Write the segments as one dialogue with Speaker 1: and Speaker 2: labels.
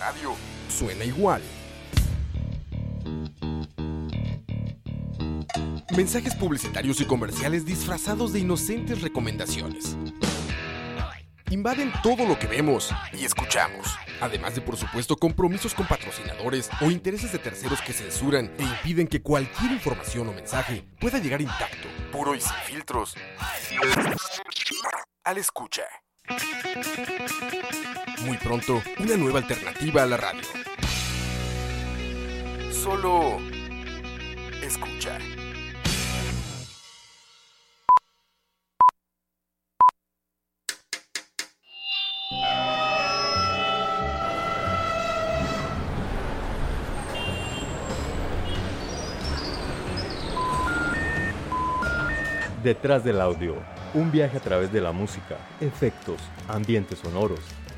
Speaker 1: radio suena igual. Mensajes publicitarios y comerciales disfrazados de inocentes recomendaciones. Invaden todo lo que vemos y escuchamos. Además de, por supuesto, compromisos con patrocinadores o intereses de terceros que censuran e impiden que cualquier información o mensaje pueda llegar intacto, puro y sin filtros. Al escucha. Muy pronto, una nueva alternativa a la radio. Solo escucha.
Speaker 2: Detrás del audio, un viaje a través de la música, efectos, ambientes sonoros,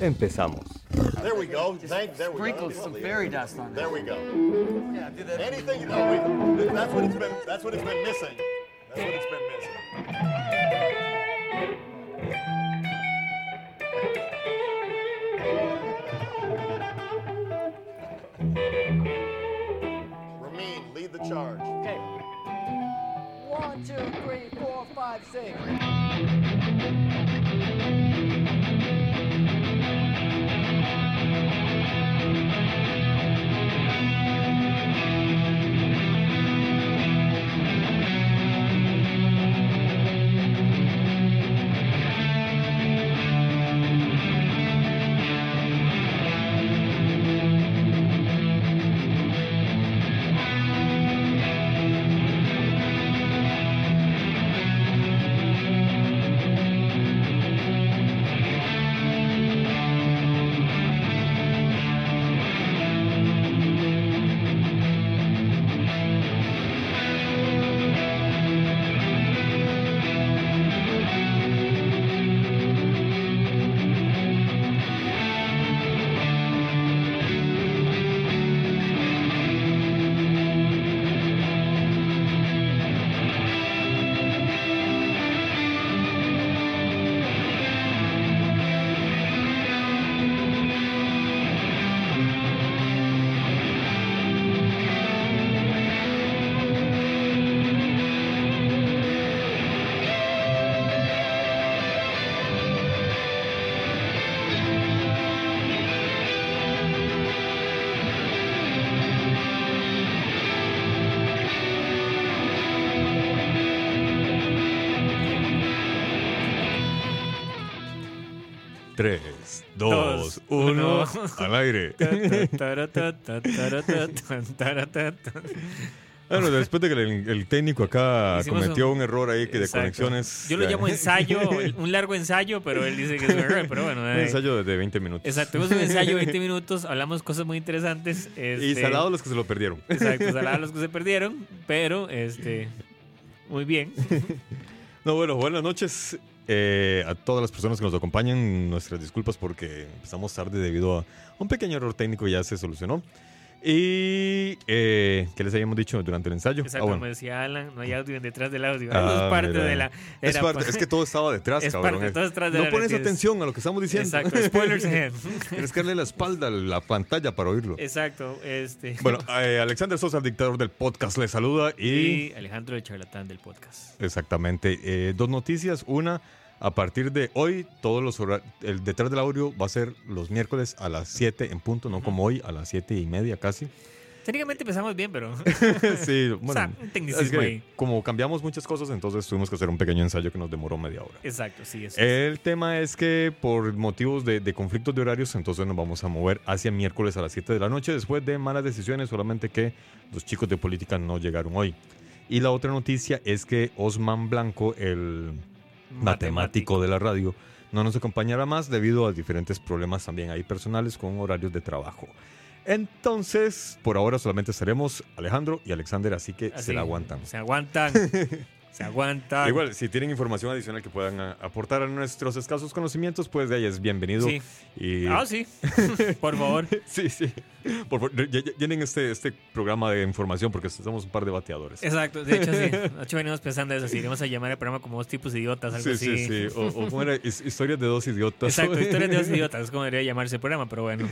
Speaker 2: Empezamos.
Speaker 3: There we go. Thank, there we
Speaker 4: Sprinkle
Speaker 3: go.
Speaker 4: some fairy dust on
Speaker 3: There
Speaker 4: there.
Speaker 3: we go. Anything, no, we, that's what it's been, that's what it's been missing. That's what it's been missing. Ramin, lead the charge.
Speaker 4: Okay. One, two, three, four, five, six.
Speaker 2: Tres,
Speaker 5: Dos,
Speaker 2: dos, uno,
Speaker 5: uno.
Speaker 2: al aire.
Speaker 5: Bueno,
Speaker 2: Bueno, después de que el, el técnico acá
Speaker 5: Hicimos
Speaker 2: cometió
Speaker 5: un-
Speaker 2: un, error ahí que de
Speaker 5: Exacto.
Speaker 2: conexiones.
Speaker 5: Yo lo llamo ensayo, un largo ensayo, pero él dice que es un error, pero bueno.
Speaker 2: un
Speaker 5: eh,
Speaker 2: ensayo de 20 minutos.
Speaker 5: Exacto, tuvimos un ensayo de 20 minutos, hablamos cosas muy interesantes.
Speaker 2: Y
Speaker 5: este,
Speaker 2: salados los que se lo perdieron.
Speaker 5: Exacto, salados los que se perdieron, pero este muy bien.
Speaker 2: No, bueno, buenas noches eh, a todas las personas que nos acompañan. Nuestras disculpas porque empezamos tarde debido a un pequeño error técnico ya se solucionó. Y eh, ¿qué les habíamos dicho durante el ensayo?
Speaker 5: Exacto,
Speaker 2: Ah, bueno.
Speaker 5: como decía Alan, no hay audio detrás del audio.
Speaker 2: Ah,
Speaker 5: es parte
Speaker 2: mira.
Speaker 5: de la.
Speaker 2: Es,
Speaker 5: era
Speaker 2: parte-
Speaker 5: pa-
Speaker 2: es que todo estaba detrás,
Speaker 5: Es
Speaker 2: cabrón.
Speaker 5: parte, todo es detrás de
Speaker 2: no
Speaker 5: la
Speaker 2: pones atención a lo que estamos diciendo.
Speaker 5: Exacto, spoilers ahead.
Speaker 2: Tienes que darle la espalda a la pantalla para oírlo.
Speaker 5: Exacto, este.
Speaker 2: Bueno, eh, Alexander Sosa, el dictador del podcast, le saluda y...
Speaker 5: y Alejandro el charlatán del podcast.
Speaker 2: Exactamente. Eh, dos noticias. Una, a partir de hoy, todos los el detrás del audio va a ser los miércoles a las 7 en punto, no como hoy, a las 7 y media casi.
Speaker 5: Técnicamente empezamos bien, pero.
Speaker 2: sí,
Speaker 5: o
Speaker 2: bueno.
Speaker 5: sea, un tecnicismo ahí.
Speaker 2: como cambiamos muchas cosas, entonces tuvimos que hacer un pequeño ensayo que nos demoró media hora.
Speaker 5: Exacto, sí, eso.
Speaker 2: El tema es que por motivos de, de conflictos de horarios, entonces nos vamos a mover hacia miércoles a las 7 de la noche después de malas decisiones, solamente que los chicos de política no llegaron hoy. Y la otra noticia es que Osman Blanco, el matemático de la radio, no nos acompañará más debido a diferentes problemas también ahí personales con horarios de trabajo. Entonces, por ahora solamente estaremos Alejandro y Alexander, así que
Speaker 5: Así,
Speaker 2: se la aguantan.
Speaker 5: Se aguantan. Se aguanta.
Speaker 2: Igual, si tienen información adicional que puedan a- aportar a nuestros escasos conocimientos, pues de ahí es bienvenido.
Speaker 5: Sí.
Speaker 2: Y,
Speaker 5: Ah, sí. Por favor.
Speaker 2: sí, sí. Por favor, ll- ll- llenen este, este programa de información porque somos un par de bateadores.
Speaker 5: Exacto. De hecho, sí. De hecho, venimos pensando eso. Si iremos a llamar el programa como dos tipos de idiotas, algo
Speaker 2: Sí,
Speaker 5: así.
Speaker 2: sí, sí. O, o ¿cómo era? His- Historias de dos idiotas.
Speaker 5: Exacto, historias de dos idiotas, es como debería llamarse el programa, pero bueno.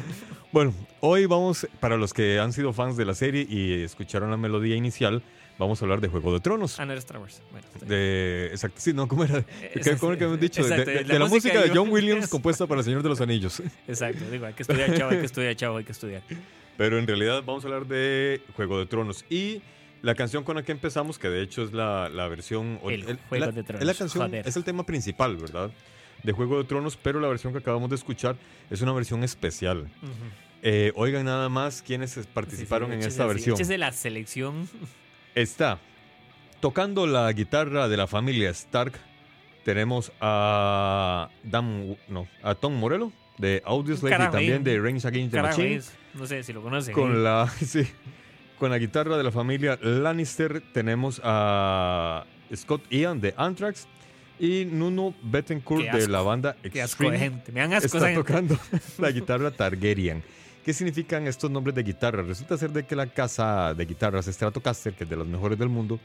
Speaker 2: Bueno, hoy vamos, para los que han sido fans de la serie y escucharon la melodía inicial, vamos a hablar de Juego de Tronos.
Speaker 5: Ah, no era Star Wars. Bueno.
Speaker 2: De, exacto, sí, no, ¿cómo era? ¿Qué,
Speaker 5: esa-
Speaker 2: ¿Cómo era que hemos dicho? De-
Speaker 5: exacto,
Speaker 2: de,
Speaker 5: la
Speaker 2: de la
Speaker 5: música
Speaker 2: música de
Speaker 5: de-
Speaker 2: John Williams compuesta para El Señor de los Anillos.
Speaker 5: Exacto, digo, hay que estudiar, chavo, hay que estudiar, chavo, hay que estudiar.
Speaker 2: Pero en realidad vamos a hablar de Juego de Tronos. Y la canción con la que empezamos, que de hecho es la, la versión... o-
Speaker 5: El Juego
Speaker 2: la-
Speaker 5: de Tronos,
Speaker 2: Es la canción,
Speaker 5: joder.
Speaker 2: es el tema principal, ¿verdad? De Juego de Tronos, pero la versión que acabamos de escuchar es una versión especial.
Speaker 5: Ujú.
Speaker 2: Eh, oigan nada más quienes participaron
Speaker 5: Sí, sí,
Speaker 2: en esta versión.
Speaker 5: échese la selección.
Speaker 2: Está tocando la guitarra de la familia Stark. Tenemos a Dan, no, a Tom Morello de Audioslave y también de Rage Against the Machine.
Speaker 5: es- no sé si lo conocen.
Speaker 2: Con la, sí, con la guitarra de la familia Lannister tenemos a Scott Ian de Anthrax y Nuno Bettencourt
Speaker 5: Qué
Speaker 2: de la banda
Speaker 5: Qué asco de
Speaker 2: Extreme.
Speaker 5: gente. Me dan asco
Speaker 2: Está
Speaker 5: gente.
Speaker 2: tocando la guitarra Targaryen. ¿Qué significan estos nombres de guitarra? Resulta ser de que la casa de guitarras Stratocaster, que es de las mejores del mundo,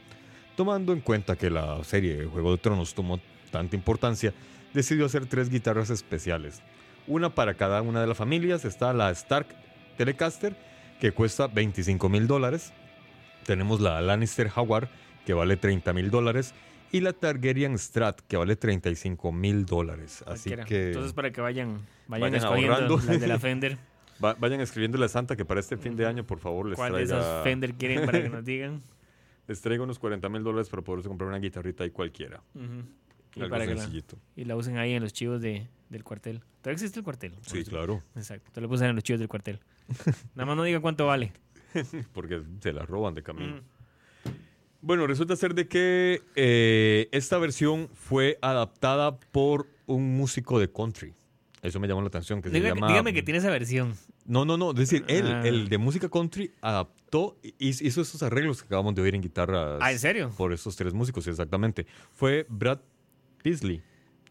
Speaker 2: tomando en cuenta que la serie Juego de Tronos tomó tanta importancia, decidió hacer tres guitarras especiales. Una para cada una de las familias. Está la Stark Telecaster, que cuesta 25 mil dólares. Tenemos la Lannister Jaguar, que vale 30 mil dólares. Y la Targaryen Strat, que vale 35 mil dólares. Así que
Speaker 5: Entonces, para que vayan, vayan,
Speaker 2: Vayan
Speaker 5: escogiendo
Speaker 2: ahorrando.
Speaker 5: las de la Fender.
Speaker 2: Va- vayan escribiéndole a Santa que para este fin de año, por favor, les
Speaker 5: ¿Cuál de
Speaker 2: traiga,
Speaker 5: esas Fender quieren para que nos digan?
Speaker 2: les traiga unos 40 mil dólares para poderse comprar una guitarrita ahí cualquiera.
Speaker 5: Y,
Speaker 2: Algo
Speaker 5: para que la, y la usen ahí en los chivos de, del cuartel. ¿Todavía existe el cuartel?
Speaker 2: Sí, claro.
Speaker 5: Exacto. Te lo puse en los chivos del cuartel. Nada más no digan cuánto vale.
Speaker 2: Porque se la roban de camino.
Speaker 5: Mm.
Speaker 2: Bueno, resulta ser de que eh, esta versión fue adaptada por un músico de country. Eso me llamó la atención, que se
Speaker 5: Dígame,
Speaker 2: llama...
Speaker 5: dígame que tiene esa versión.
Speaker 2: No, no, no. Es decir, él,
Speaker 5: Ah.
Speaker 2: el de música country, adaptó, hizo hizo esos arreglos que acabamos de oír en guitarras.
Speaker 5: Ah, ¿en serio?
Speaker 2: Por estos tres músicos, exactamente. Fue Brad Paisley.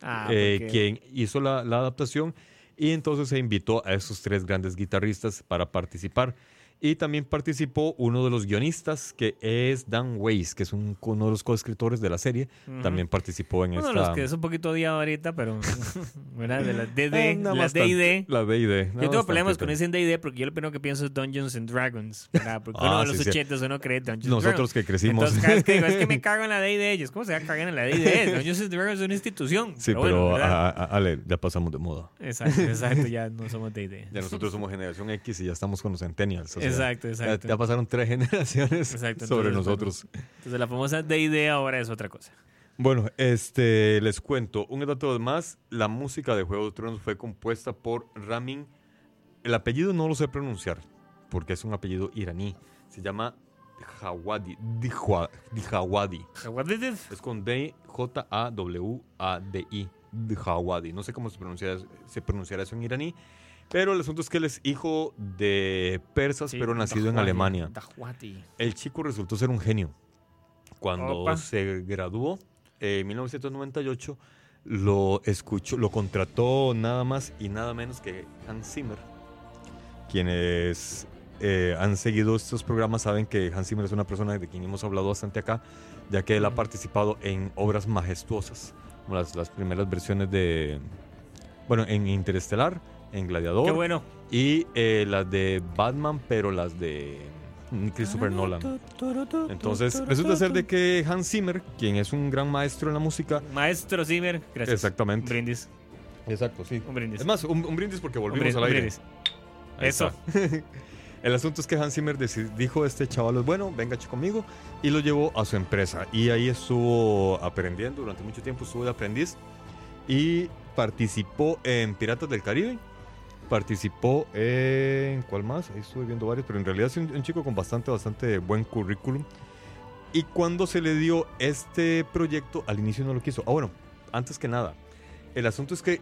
Speaker 5: Ah,
Speaker 2: eh,
Speaker 5: porque-
Speaker 2: quien hizo la, la adaptación y entonces se invitó a esos tres grandes guitarristas para participar. Y también participó uno de los guionistas, que es Dan Weiss, que es un, uno de los coescritores de la serie.
Speaker 5: Ujú.
Speaker 2: También participó en
Speaker 5: Uno de
Speaker 2: esta...
Speaker 5: los que es un poquito odiado ahorita, pero. ¿Verdad? De la DD.
Speaker 2: Eh, nada
Speaker 5: la D&D.
Speaker 2: La D&D.
Speaker 5: Yo tengo problemas con ese en D&D porque yo lo primero que pienso es Dungeons and Dragons, ¿verdad? Porque
Speaker 2: Ah,
Speaker 5: uno de los
Speaker 2: sí, sí.
Speaker 5: 80 uno cree Dungeons
Speaker 2: Nosotros
Speaker 5: Dragons.
Speaker 2: que crecimos.
Speaker 5: Entonces, cada vez que digo, es que me cago en la D&D, ellos, ¿cómo se va a cagar en la D&D? Dungeons and Dragons es una institución.
Speaker 2: Sí,
Speaker 5: pero,
Speaker 2: pero,
Speaker 5: bueno,
Speaker 2: a- a- Ale, ya pasamos de moda.
Speaker 5: Exacto, exacto, ya no somos D&D.
Speaker 2: Ya nosotros somos generación X y ya estamos con los centennials. o sea,
Speaker 5: Exacto,
Speaker 2: ya-
Speaker 5: exacto.
Speaker 2: Ya, pasaron tres generaciones
Speaker 5: Exacto,
Speaker 2: sobre
Speaker 5: entonces,
Speaker 2: nosotros.
Speaker 5: Entonces la famosa D&D ahora es otra cosa.
Speaker 2: Bueno, este, les cuento un dato más. La música de Juego de Tronos fue compuesta por Ramin. El apellido no lo sé pronunciar porque es un apellido iraní. Se llama Jawadi. Dijawadi. Es con D J A W A D I. Dijawadi. No sé cómo se pronuncia se pronunciará eso en iraní. Pero el asunto es que él es hijo de persas,
Speaker 5: Sí,
Speaker 2: pero nacido en Alemania. El chico resultó ser un genio. Cuando
Speaker 5: Opa.
Speaker 2: se graduó eh, en 1998, lo escuchó, lo contrató nada más y nada menos que Hans Zimmer. Quienes eh, han seguido estos programas saben que Hans Zimmer es una persona de quien hemos hablado bastante acá, ya que él ha participado en obras majestuosas, como las, las primeras versiones de, bueno, en Interestelar, en Gladiador
Speaker 5: Qué bueno.
Speaker 2: y eh, las de Batman, pero las de mm, Christopher Nolan. Entonces, resulta ser de que Hans Zimmer, quien es un gran maestro en la música,
Speaker 5: Maestro Zimmer, gracias. Un
Speaker 2: exactamente.
Speaker 5: brindis.
Speaker 2: Exacto, sí.
Speaker 5: Un brindis.
Speaker 2: Es más, un, un brindis porque
Speaker 5: Un
Speaker 2: volvimos
Speaker 5: brindis,
Speaker 2: al
Speaker 5: un
Speaker 2: aire.
Speaker 5: brindis.
Speaker 2: Ahí
Speaker 5: Eso.
Speaker 2: El asunto es que Hans Zimmer dijo este chaval es bueno, venga chico conmigo y lo llevó a su empresa y ahí estuvo aprendiendo durante mucho tiempo estuvo de aprendiz y participó en Piratas del Caribe, participó en ¿cuál más? Ahí estuve viendo varios, pero en realidad es un, un chico con bastante bastante buen currículum. Y cuando se le dio este proyecto, al inicio no lo quiso. Ah, bueno, antes que nada, el asunto es que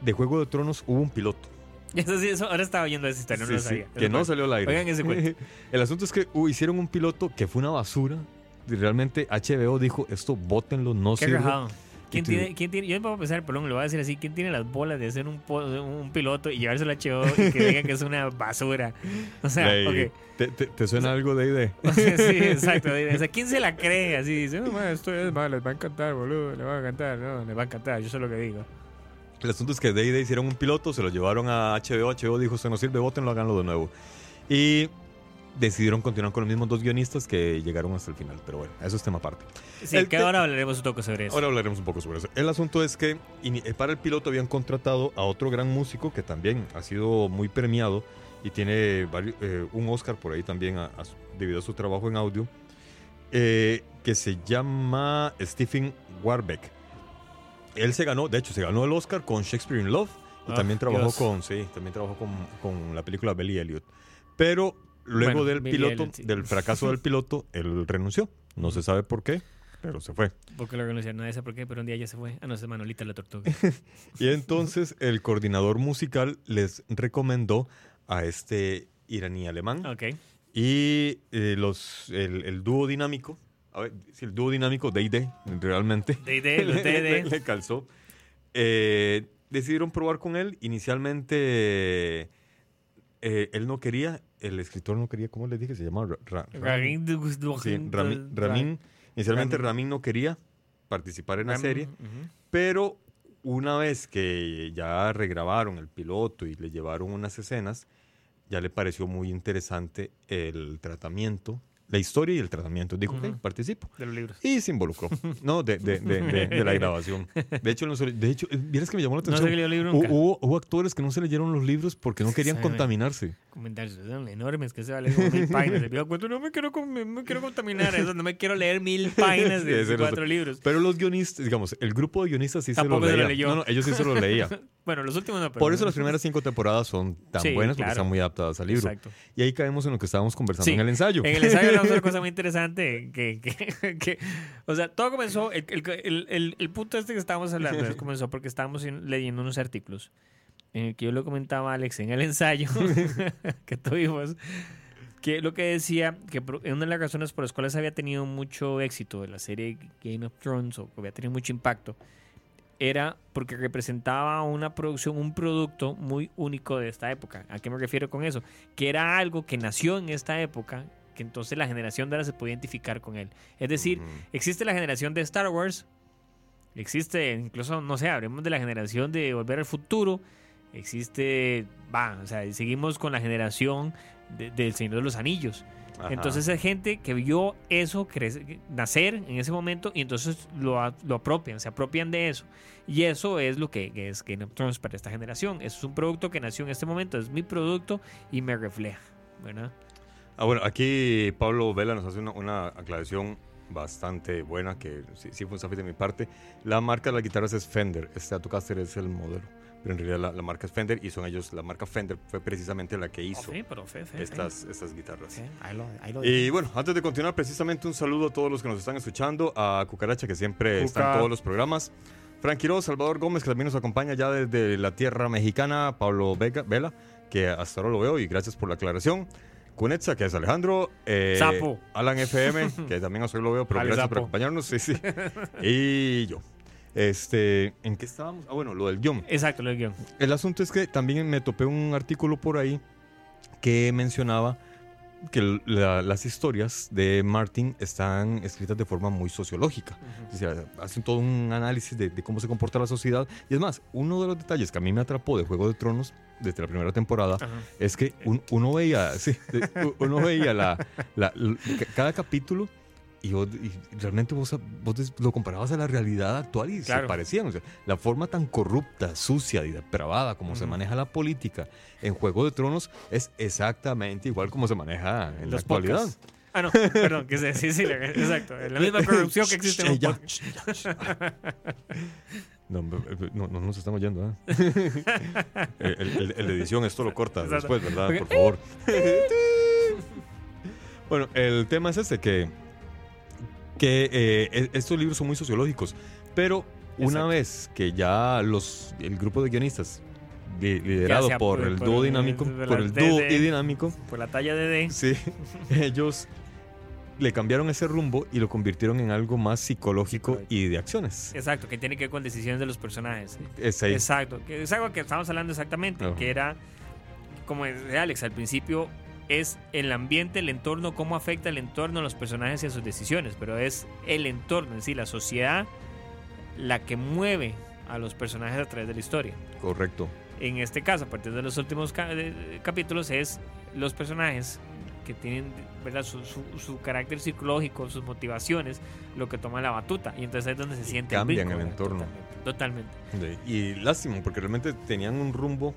Speaker 2: de Juego de Tronos hubo un piloto.
Speaker 5: Eso sí, eso, ahora estaba oyendo esa historia, no lo
Speaker 2: sí,
Speaker 5: sabía.
Speaker 2: que no salió al aire.
Speaker 5: Oigan ese cuento.
Speaker 2: El asunto es que uh, hicieron un piloto que fue una basura. realmente HBO dijo, esto bótenlo, no
Speaker 5: Qué
Speaker 2: sirve.
Speaker 5: rajado. ¿Quién tiene, ¿Quién tiene? Yo me puedo pensar, perdón, lo voy a decir así. ¿Quién tiene las bolas de hacer un, un piloto y llevárselo a HBO y que digan que es una basura? O sea.
Speaker 2: ¿te, te, te suena algo de?
Speaker 5: O sea, sí, exacto. O sea, ¿quién se la cree? Así dice, no, man, esto es mal, les va a encantar, boludo, les va a encantar, no, les va a encantar, yo sé lo que digo.
Speaker 2: El asunto es que Day Day hicieron un piloto, se lo llevaron a HBO, HBO dijo, se nos sirve, bótenlo, háganlo de nuevo. Y decidieron continuar con los mismos dos guionistas que llegaron hasta el final, pero bueno, eso es tema aparte.
Speaker 5: Sí,
Speaker 2: El
Speaker 5: que
Speaker 2: te-
Speaker 5: ahora hablaremos un toque sobre eso.
Speaker 2: Ahora hablaremos un poco sobre eso. El asunto es que eh, para el piloto habían contratado a otro gran músico que también ha sido muy premiado y tiene vari- eh, un Oscar por ahí también a- a su- debido a su trabajo en audio, eh, que se llama Stephen Warbeck. Él se ganó, de hecho, se ganó el Oscar con Shakespeare in Love y
Speaker 5: Ah,
Speaker 2: también trabajó
Speaker 5: Dios.
Speaker 2: con, sí, también trabajó con, con la película Billy Elliot. Pero luego
Speaker 5: Bueno,
Speaker 2: del piloto,
Speaker 5: sí.
Speaker 2: del fracaso del piloto, él renunció. No se sabe por qué, pero se fue.
Speaker 5: Porque lo renunciaron, nadie sabe por qué, pero un día ya se fue. Ah, no, es Manolita la tortuga.
Speaker 2: Y entonces el coordinador musical les recomendó a este iraní alemán
Speaker 5: ok.
Speaker 2: y eh, los, el, el dúo dinámico, a ver, si el dúo dinámico D&D realmente
Speaker 5: D&D, los D&D.
Speaker 2: le- le calzó. Eh, decidieron probar con él. Inicialmente eh, él no quería, el escritor no quería, ¿cómo le dije? Se llama Ra- Ra-
Speaker 5: Ramin
Speaker 2: Sí, Rami- Ramin. Inicialmente
Speaker 5: Ramin.
Speaker 2: No quería participar en la serie. Pero una vez que ya regrabaron el piloto y le llevaron unas escenas, ya le pareció muy interesante el tratamiento, la historia y el tratamiento. Dijo,
Speaker 5: Ujú.
Speaker 2: ok, participo.
Speaker 5: De los libros.
Speaker 2: Y se involucró, ¿no? De, de- de- de- la grabación. De hecho, no se- de hecho, eh, vieras que me llamó la
Speaker 5: No
Speaker 2: atención.
Speaker 5: se leyó el libro nunca.
Speaker 2: hubo, hubo actores que no se leyeron los libros porque no querían contaminarse.
Speaker 5: Comentarios son enormes que se va a leer como mil páginas. Cuento, no me quiero, no me quiero contaminar eso, no me quiero leer mil páginas
Speaker 2: Sí,
Speaker 5: de
Speaker 2: no
Speaker 5: cuatro libros.
Speaker 2: Pero los guionistas, digamos, el grupo de guionistas sí se
Speaker 5: Tampoco
Speaker 2: lo
Speaker 5: se lo
Speaker 2: leía.
Speaker 5: leyó.
Speaker 2: No, no, ellos sí se lo leían.
Speaker 5: Bueno, los últimos no, pero
Speaker 2: Por eso las primeras cinco temporadas son tan
Speaker 5: Sí,
Speaker 2: buenas porque
Speaker 5: claro.
Speaker 2: están muy adaptadas al libro.
Speaker 5: Exacto.
Speaker 2: Y ahí caemos en lo que estábamos conversando
Speaker 5: Sí.
Speaker 2: en el ensayo.
Speaker 5: En el ensayo de una cosa muy interesante que, que, que- o sea, todo comenzó, el, el, el, el- punto este que estábamos hablando comenzó porque estábamos in- leyendo unos artículos en el que yo lo comentaba a Alex en el ensayo que tuvimos, que lo que decía que una de las razones por las cuales había tenido mucho éxito de la serie Game of Thrones o que había tenido mucho impacto era porque representaba una producción, un producto muy único de esta época. ¿A qué me refiero con eso? Que era algo que nació en esta época, que entonces la generación de ahora se podía identificar con él. Es decir,
Speaker 2: Ujú.
Speaker 5: existe la generación de Star Wars, existe incluso, no sé, hablemos de la generación de Volver al Futuro, existe, va, o sea, seguimos con la generación de- del Señor de los Anillos.
Speaker 2: Ajá.
Speaker 5: Entonces hay gente que vio eso crece- nacer en ese momento y entonces lo, lo apropian, se apropian de eso. Y eso es lo que, que es Game of Thrones para esta generación. Eso es un producto que nació en este momento, es mi producto y me refleja. ¿verdad?
Speaker 2: Ah, bueno, aquí Pablo Vela nos hace una, una aclaración bastante buena, que sí, sí fue un zafite de mi parte. La marca de las guitarras es Fender, este Stratocaster es el modelo, pero en realidad la, la marca es Fender y son ellos, la marca Fender fue precisamente la que hizo
Speaker 5: Sí, pero fe, fe, fe.
Speaker 2: estas, estas guitarras.
Speaker 5: Sí, ahí lo- ahí lo
Speaker 2: Y bueno, antes de continuar, precisamente un saludo a todos los que nos están escuchando, a Cucaracha, que siempre está en
Speaker 5: Cuca.
Speaker 2: todos los programas, Frank Quiroz, Salvador Gómez, que también nos acompaña ya desde la tierra mexicana, Pablo Vega, Vela, que hasta ahora lo veo y gracias por la aclaración. Cunetza, que es Alejandro. eh,
Speaker 5: Sapo.
Speaker 2: Alan FM, que también hoy lo veo, pero
Speaker 5: Ale
Speaker 2: gracias por
Speaker 5: Sapo.
Speaker 2: acompañarnos. Sí, sí. Y yo. Este, ¿En qué estábamos? Ah, bueno, lo del guion.
Speaker 5: Exacto, lo del guion.
Speaker 2: El asunto es que también me topé un artículo por ahí que mencionaba que la- las historias de Martin están escritas de forma muy sociológica. O sea, hacen todo un análisis de, de cómo se comporta la sociedad. Y es más, uno de los detalles que a mí me atrapó de Juego de Tronos desde la primera temporada
Speaker 5: Ajá.
Speaker 2: es que un- uno veía, sí, uno veía la, la- l- ca- cada capítulo y, vos- y realmente vos, vos lo comparabas a la realidad actual y se
Speaker 5: Claro.
Speaker 2: parecían. O sea, la forma tan corrupta, sucia y depravada como se
Speaker 5: Ujú.
Speaker 2: maneja la política en Juego de Tronos es exactamente igual como se maneja en la
Speaker 5: Los
Speaker 2: actualidad.
Speaker 5: podcasts. Ah, no, perdón, que sí, sí, sí, exacto. La misma corrupción que existe en un
Speaker 2: No, no, no nos estamos yendo. ¿eh? el, el- el de edición esto lo corta
Speaker 5: Exacto.
Speaker 2: después, ¿verdad? Por favor. bueno, el tema es este, que, que eh, e- estos libros son muy sociológicos, pero una
Speaker 5: Exacto.
Speaker 2: vez que ya los el grupo de guionistas li- liderado por,
Speaker 5: por-
Speaker 2: el dúo dinámico,
Speaker 5: por
Speaker 2: el dúo y dinámico,
Speaker 5: Por la talla de D.
Speaker 2: Sí, ellos le cambiaron ese rumbo y lo convirtieron en algo más psicológico y de acciones.
Speaker 5: Exacto, que tiene que ver con decisiones de los personajes.
Speaker 2: Es ahí.
Speaker 5: Exacto, que es algo que estamos hablando exactamente,
Speaker 2: Ajá.
Speaker 5: que era, como decía Alex, al principio es el ambiente, el entorno, cómo afecta el entorno a los personajes y a sus decisiones, pero es el entorno en sí, la sociedad, la que mueve a los personajes a través de la historia.
Speaker 2: Correcto.
Speaker 5: En este caso, a partir de los últimos capítulos, es los personajes que tienen ¿verdad? Su, su- su carácter psicológico, sus motivaciones, lo que toma la batuta. Y entonces es donde se siente
Speaker 2: cambian el entorno.
Speaker 5: Totalmente.
Speaker 2: Y lástima, porque realmente tenían un rumbo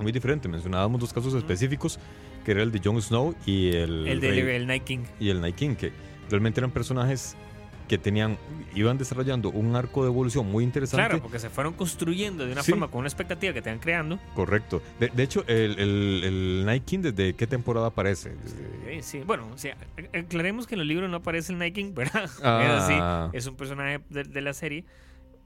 Speaker 2: muy diferente. Mencionábamos dos casos específicos, que era el de Jon Snow y el,
Speaker 5: El de
Speaker 2: rey-
Speaker 5: el Night King.
Speaker 2: y el Night King, que realmente eran personajes que tenían, iban desarrollando un arco de evolución muy interesante.
Speaker 5: Claro, porque se fueron construyendo de una
Speaker 2: Sí.
Speaker 5: forma con una expectativa que te van creando.
Speaker 2: Correcto. De, de hecho, el, el, el Night King, ¿desde qué temporada aparece?
Speaker 5: Eh, sí. Bueno, o sea, aclaremos que en los libros no aparece el Night King, ¿verdad?
Speaker 2: Ah.
Speaker 5: Es así, es un personaje de, de la serie.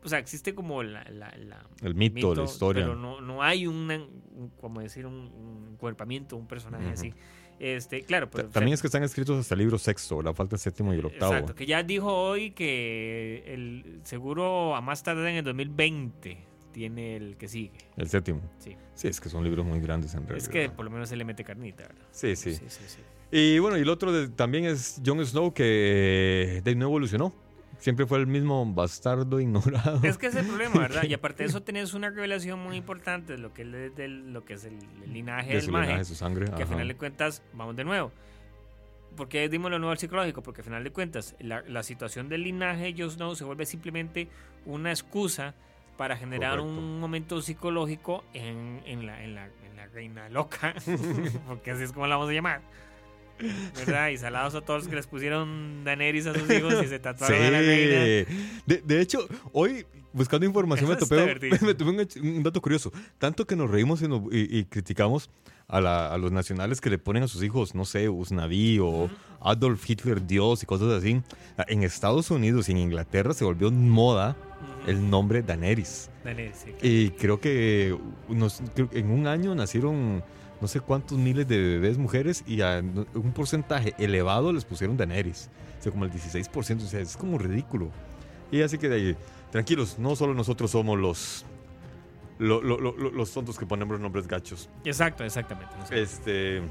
Speaker 5: O sea, existe como la, la- la-
Speaker 2: El mito, la historia.
Speaker 5: Pero no, no hay una, un- como decir, un, un encuerpamiento, un personaje
Speaker 2: Ujú.
Speaker 5: así. Este, claro, pero
Speaker 2: Ta- También es que están escritos hasta el libro sexto, la falta el séptimo y el octavo.
Speaker 5: Exacto, que ya dijo hoy que el seguro a más tardar en el 2020 tiene el que sigue.
Speaker 2: El séptimo.
Speaker 5: Sí.
Speaker 2: Sí, es que son libros muy grandes en realidad.
Speaker 5: Es que por lo menos se le mete carnita, ¿verdad?
Speaker 2: Sí, sí.
Speaker 5: sí, sí, sí.
Speaker 2: Y bueno, y el otro de- también es Jon Snow, que de no evolucionó. Siempre fue el mismo bastardo ignorado.
Speaker 5: Es que es el problema, ¿verdad? Y aparte de eso tenés una revelación muy importante de lo que es, del- lo que es el, el linaje
Speaker 2: de
Speaker 5: del
Speaker 2: su
Speaker 5: maje,
Speaker 2: linaje, su sangre.
Speaker 5: que
Speaker 2: ajá.
Speaker 5: al final de cuentas, vamos de nuevo. ¿Por qué dimos lo nuevo al psicológico? Porque al final de cuentas, la, la situación del linaje de Jon Snow se vuelve simplemente una excusa para generar
Speaker 2: Correcto.
Speaker 5: un momento psicológico en, en la, en, la, en la reina loca, porque así es como la vamos a llamar. ¿Verdad? Y salados a todos los que les pusieron Daenerys a sus hijos y se
Speaker 2: Sí.
Speaker 5: tatuaron a la reina.
Speaker 2: De, de hecho, hoy buscando información me topé, me topé un, un dato curioso. Tanto que nos reímos y, nos- y- y criticamos a, la- a los nacionales que le ponen a sus hijos, no sé, Usnavi o Adolf Hitler Dios y cosas así. En Estados Unidos y en Inglaterra se volvió moda el nombre Daenerys.
Speaker 5: Daenerys, sí.
Speaker 2: Y creo que que en un año nacieron no sé cuántos miles de bebés mujeres y a un porcentaje elevado les pusieron Daenerys. O sea, como el 16%. O sea, es como ridículo. Y así que de ahí, tranquilos, no solo nosotros somos los, lo- lo- lo- lo- los tontos que ponemos nombres gachos.
Speaker 5: Exacto, exactamente.
Speaker 2: Este,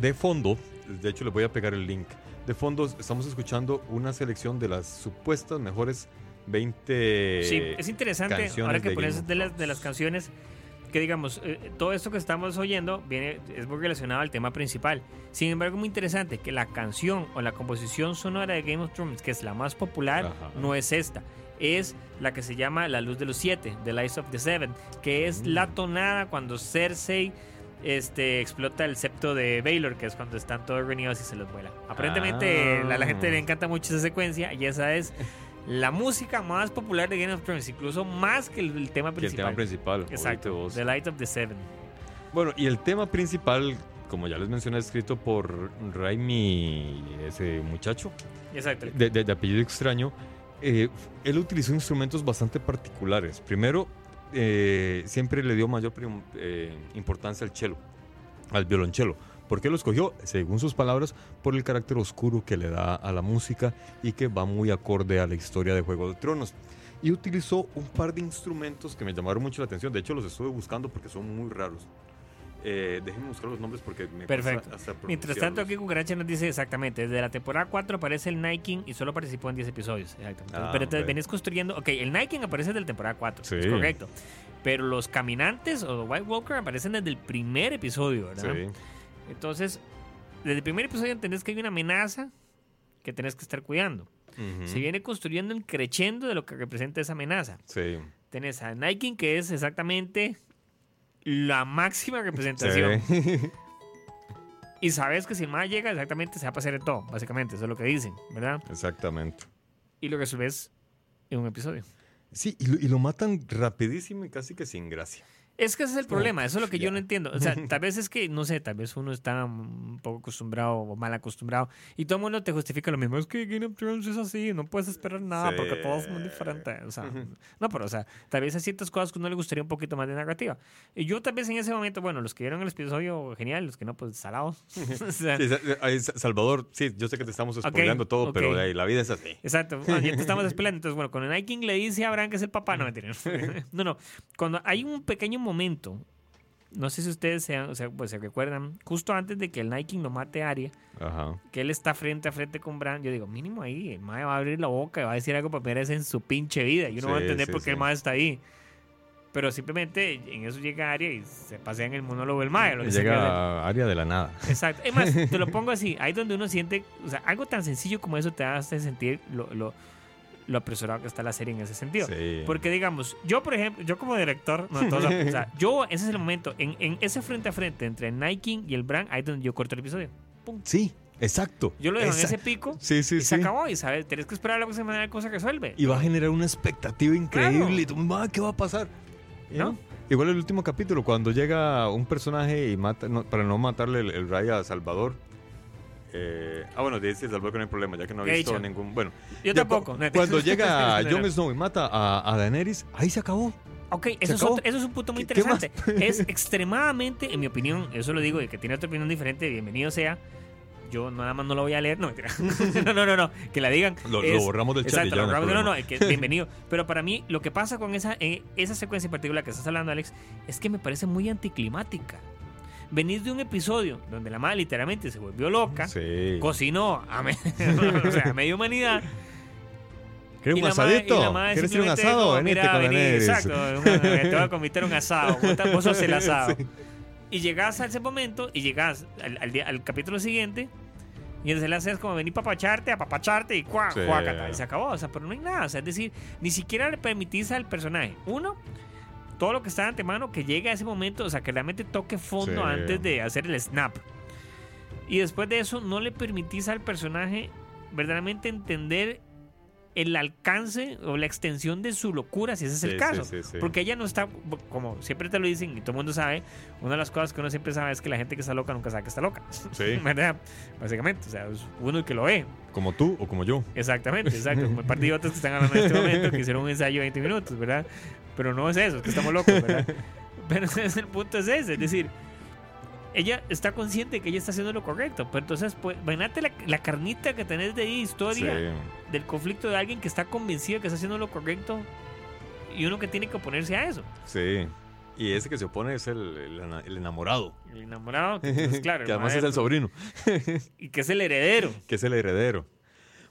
Speaker 2: de fondo, de hecho les voy a pegar el link. De fondo estamos escuchando una selección de las supuestas mejores 20
Speaker 5: Sí, es interesante ahora que pones de las, de las canciones que digamos, eh, todo esto que estamos oyendo viene, es muy relacionado al tema principal. Sin embargo, muy interesante que la canción o la composición sonora de Game of Thrones, que es la más popular,
Speaker 2: Ajá.
Speaker 5: no es esta. Es la que se llama La Luz de los Siete, The Lights of the Seven, que es la
Speaker 2: Mm.
Speaker 5: tonada cuando Cersei este, explota el septo de Baylor, que es cuando están todos reunidos y se los vuela. Aparentemente
Speaker 2: Ah.
Speaker 5: a la gente le encanta mucho esa secuencia y esa es la música más popular de Game of Thrones, incluso más que el, el tema
Speaker 2: que el
Speaker 5: principal.
Speaker 2: tema principal.
Speaker 5: Exacto. The Light of the Seven.
Speaker 2: Bueno, y el tema principal, como ya les mencioné, es escrito por Raimi, ese muchacho,
Speaker 5: Exacto.
Speaker 2: de, de- de apellido extraño. Eh, él utilizó instrumentos bastante particulares. Primero, eh, siempre le dio mayor eh, importancia al cello, al violonchelo. ¿Por qué lo escogió? Según sus palabras, por el carácter oscuro que le da a la música y que va muy acorde a la historia de Juego de Tronos. Y utilizó un par de instrumentos que me llamaron mucho la atención. De hecho, los estuve buscando porque son muy raros. Eh, déjenme buscar los nombres porque me
Speaker 5: Perfecto.
Speaker 2: hasta
Speaker 5: Mientras tanto, aquí. Cucaracha nos dice exactamente, desde la temporada 4 aparece el King y solo participó en 10 episodios. Exacto. Entonces,
Speaker 2: Ah,
Speaker 5: pero
Speaker 2: ok.
Speaker 5: venís construyendo, ok, el King aparece desde la temporada 4,
Speaker 2: Sí.
Speaker 5: es correcto. Pero los caminantes o White Walker aparecen desde el primer episodio, ¿verdad?
Speaker 2: Sí.
Speaker 5: Entonces, desde el primer episodio entendés que hay una amenaza que tenés que estar cuidando. Se viene construyendo el creciendo de lo que representa esa amenaza.
Speaker 2: Sí.
Speaker 5: Tenés a King, que es exactamente la máxima representación.
Speaker 2: Sí.
Speaker 5: Y sabes que si el más llega, exactamente se va a pasar en todo, básicamente, eso es lo que dicen, ¿verdad?
Speaker 2: Exactamente.
Speaker 5: Y lo resuelves en un episodio.
Speaker 2: Sí, y lo, y lo matan rapidísimo y casi que sin gracia.
Speaker 5: Es que ese es el problema, eso es lo que yo no entiendo. O sea, tal vez es que, no sé, tal vez uno está un poco acostumbrado o mal acostumbrado y todo el mundo te justifica lo mismo. Es que Game of Thrones es así, no puedes esperar nada
Speaker 2: Sí.
Speaker 5: porque todo es muy diferente. O sea, no, pero o sea, tal vez hay ciertas cosas que uno le gustaría un poquito más de narrativa. Y yo tal vez en ese momento, bueno, los que vieron el episodio, genial, los que no, pues salados. O sea,
Speaker 2: Sí, Salvador, sí, yo sé que te estamos spoileando todo,
Speaker 5: ok.
Speaker 2: pero ahí, la vida es así.
Speaker 5: Exacto. Ah, ya te estamos esperando. Entonces, bueno, cuando Night King le dice a Bran que es el papá, no mentira. No, no. Cuando hay un pequeño momento, no sé si ustedes se, o sea, pues, se recuerdan, justo antes de que el King lo mate a Arya,
Speaker 2: Ajá.
Speaker 5: que él está frente a frente con Bran, yo digo, mínimo ahí, el mae va a abrir la boca y va a decir algo por primera vez en su pinche vida. Y uno va a
Speaker 2: Sí,
Speaker 5: entender
Speaker 2: sí,
Speaker 5: por qué el
Speaker 2: sí.
Speaker 5: mae está ahí. Pero simplemente en eso llega Arya y se pasea en el monólogo del mae. Lo que.
Speaker 2: Llega área de la nada.
Speaker 5: Exacto. Es más, te lo pongo así. Ahí donde uno siente, o sea, algo tan sencillo como eso te hace sentir lo, lo, lo apresurado que está la serie en ese sentido.
Speaker 2: Sí.
Speaker 5: Porque digamos, yo por ejemplo, yo como director, no, todos- o sea, yo ese es el momento, en, en ese frente a frente entre King y el Bran, ahí es donde yo corto el episodio.
Speaker 2: Sí, exacto.
Speaker 5: Yo lo dejo en ese pico
Speaker 2: Sí, sí,
Speaker 5: y se
Speaker 2: sí.
Speaker 5: acabó. Y sabes, tienes que esperar a la próxima semana cosa resuelve.
Speaker 2: Y va a generar una expectativa increíble.
Speaker 5: Claro.
Speaker 2: Y tú, "Ma, ¿qué va a pasar?
Speaker 5: ¿No?
Speaker 2: Igual el último capítulo, cuando llega un personaje y mata, no, para no matarle el, el rayo a Salvador. Eh, ah, bueno, dice Salvador que no hay problema, ya que no ha
Speaker 5: ¿Qué he
Speaker 2: visto ningún. Bueno,
Speaker 5: Yo tampoco.
Speaker 2: cu-
Speaker 5: no,
Speaker 2: Cuando llega
Speaker 5: no,
Speaker 2: Jon
Speaker 5: no.
Speaker 2: Snow y mata a, a Daenerys, ahí se acabó.
Speaker 5: Ok, eso es, otro- eso es un punto muy interesante. Es extremadamente, en mi opinión, eso lo digo, y que tiene otra opinión diferente, bienvenido sea. Yo nada más no lo voy a leer, no, no, no, no, no, que la digan.
Speaker 2: Lo, lo
Speaker 5: es-
Speaker 2: borramos del chat.
Speaker 5: Exacto,
Speaker 2: ya
Speaker 5: lo
Speaker 2: no
Speaker 5: borramos, no, no,
Speaker 2: problema.
Speaker 5: que bienvenido. Pero para mí, lo que pasa con esa, eh, esa secuencia en particular que estás hablando, Alex, es que me parece muy anticlimática. Venís de un episodio donde la madre literalmente se volvió loca,
Speaker 2: Sí.
Speaker 5: cocinó a, me- o sea, a media humanidad.
Speaker 2: ¿Quieres
Speaker 5: y
Speaker 2: un asadito? ¿Quieres ir un asado? Venite
Speaker 5: "Mira,
Speaker 2: con
Speaker 5: vení,
Speaker 2: Daenerys".
Speaker 5: Exacto, te voy a convitar un asado. Vos, vos sos el asado. Y llegás a ese momento y llegás al, al al capítulo siguiente y entonces le haces como venir papacharte, apapacharte y cuac,
Speaker 2: Sí.
Speaker 5: y se acabó. O sea, pero no hay nada. O sea, es decir, ni siquiera le permitís al personaje, uno, todo lo que está de antemano, que llegue a ese momento, o sea, que realmente toque fondo
Speaker 2: Sí.
Speaker 5: antes de hacer el snap. Y después de eso, no le permitís al personaje verdaderamente entender el alcance o la extensión de su locura, si ese es el caso.
Speaker 2: sí, sí.
Speaker 5: Porque ella no está, como siempre te lo dicen y todo el mundo sabe, una de las cosas que uno siempre sabe es que la gente que está loca nunca sabe que está loca.
Speaker 2: Sí.
Speaker 5: ¿Verdad? Básicamente, o sea, es uno el que lo ve.
Speaker 2: Como tú o como yo.
Speaker 5: Exactamente, exacto. Como el par de idiotas que están hablando en este momento, que hicieron un ensayo de 20 minutos, ¿verdad? Pero no es eso, es que estamos locos, ¿verdad? Pero el punto es ese, es decir, ella está consciente de que ella está haciendo lo correcto, pero entonces, pues, imagínate la, la carnita que tenés de ahí, historia
Speaker 2: Sí.
Speaker 5: del conflicto de alguien que está convencido que está haciendo lo correcto y uno que tiene que oponerse a eso.
Speaker 2: Sí. Y ese que se opone es el, el ana- el enamorado.
Speaker 5: El enamorado, pues claro,
Speaker 2: que además es el sobrino,
Speaker 5: y que es el heredero.
Speaker 2: que es el heredero.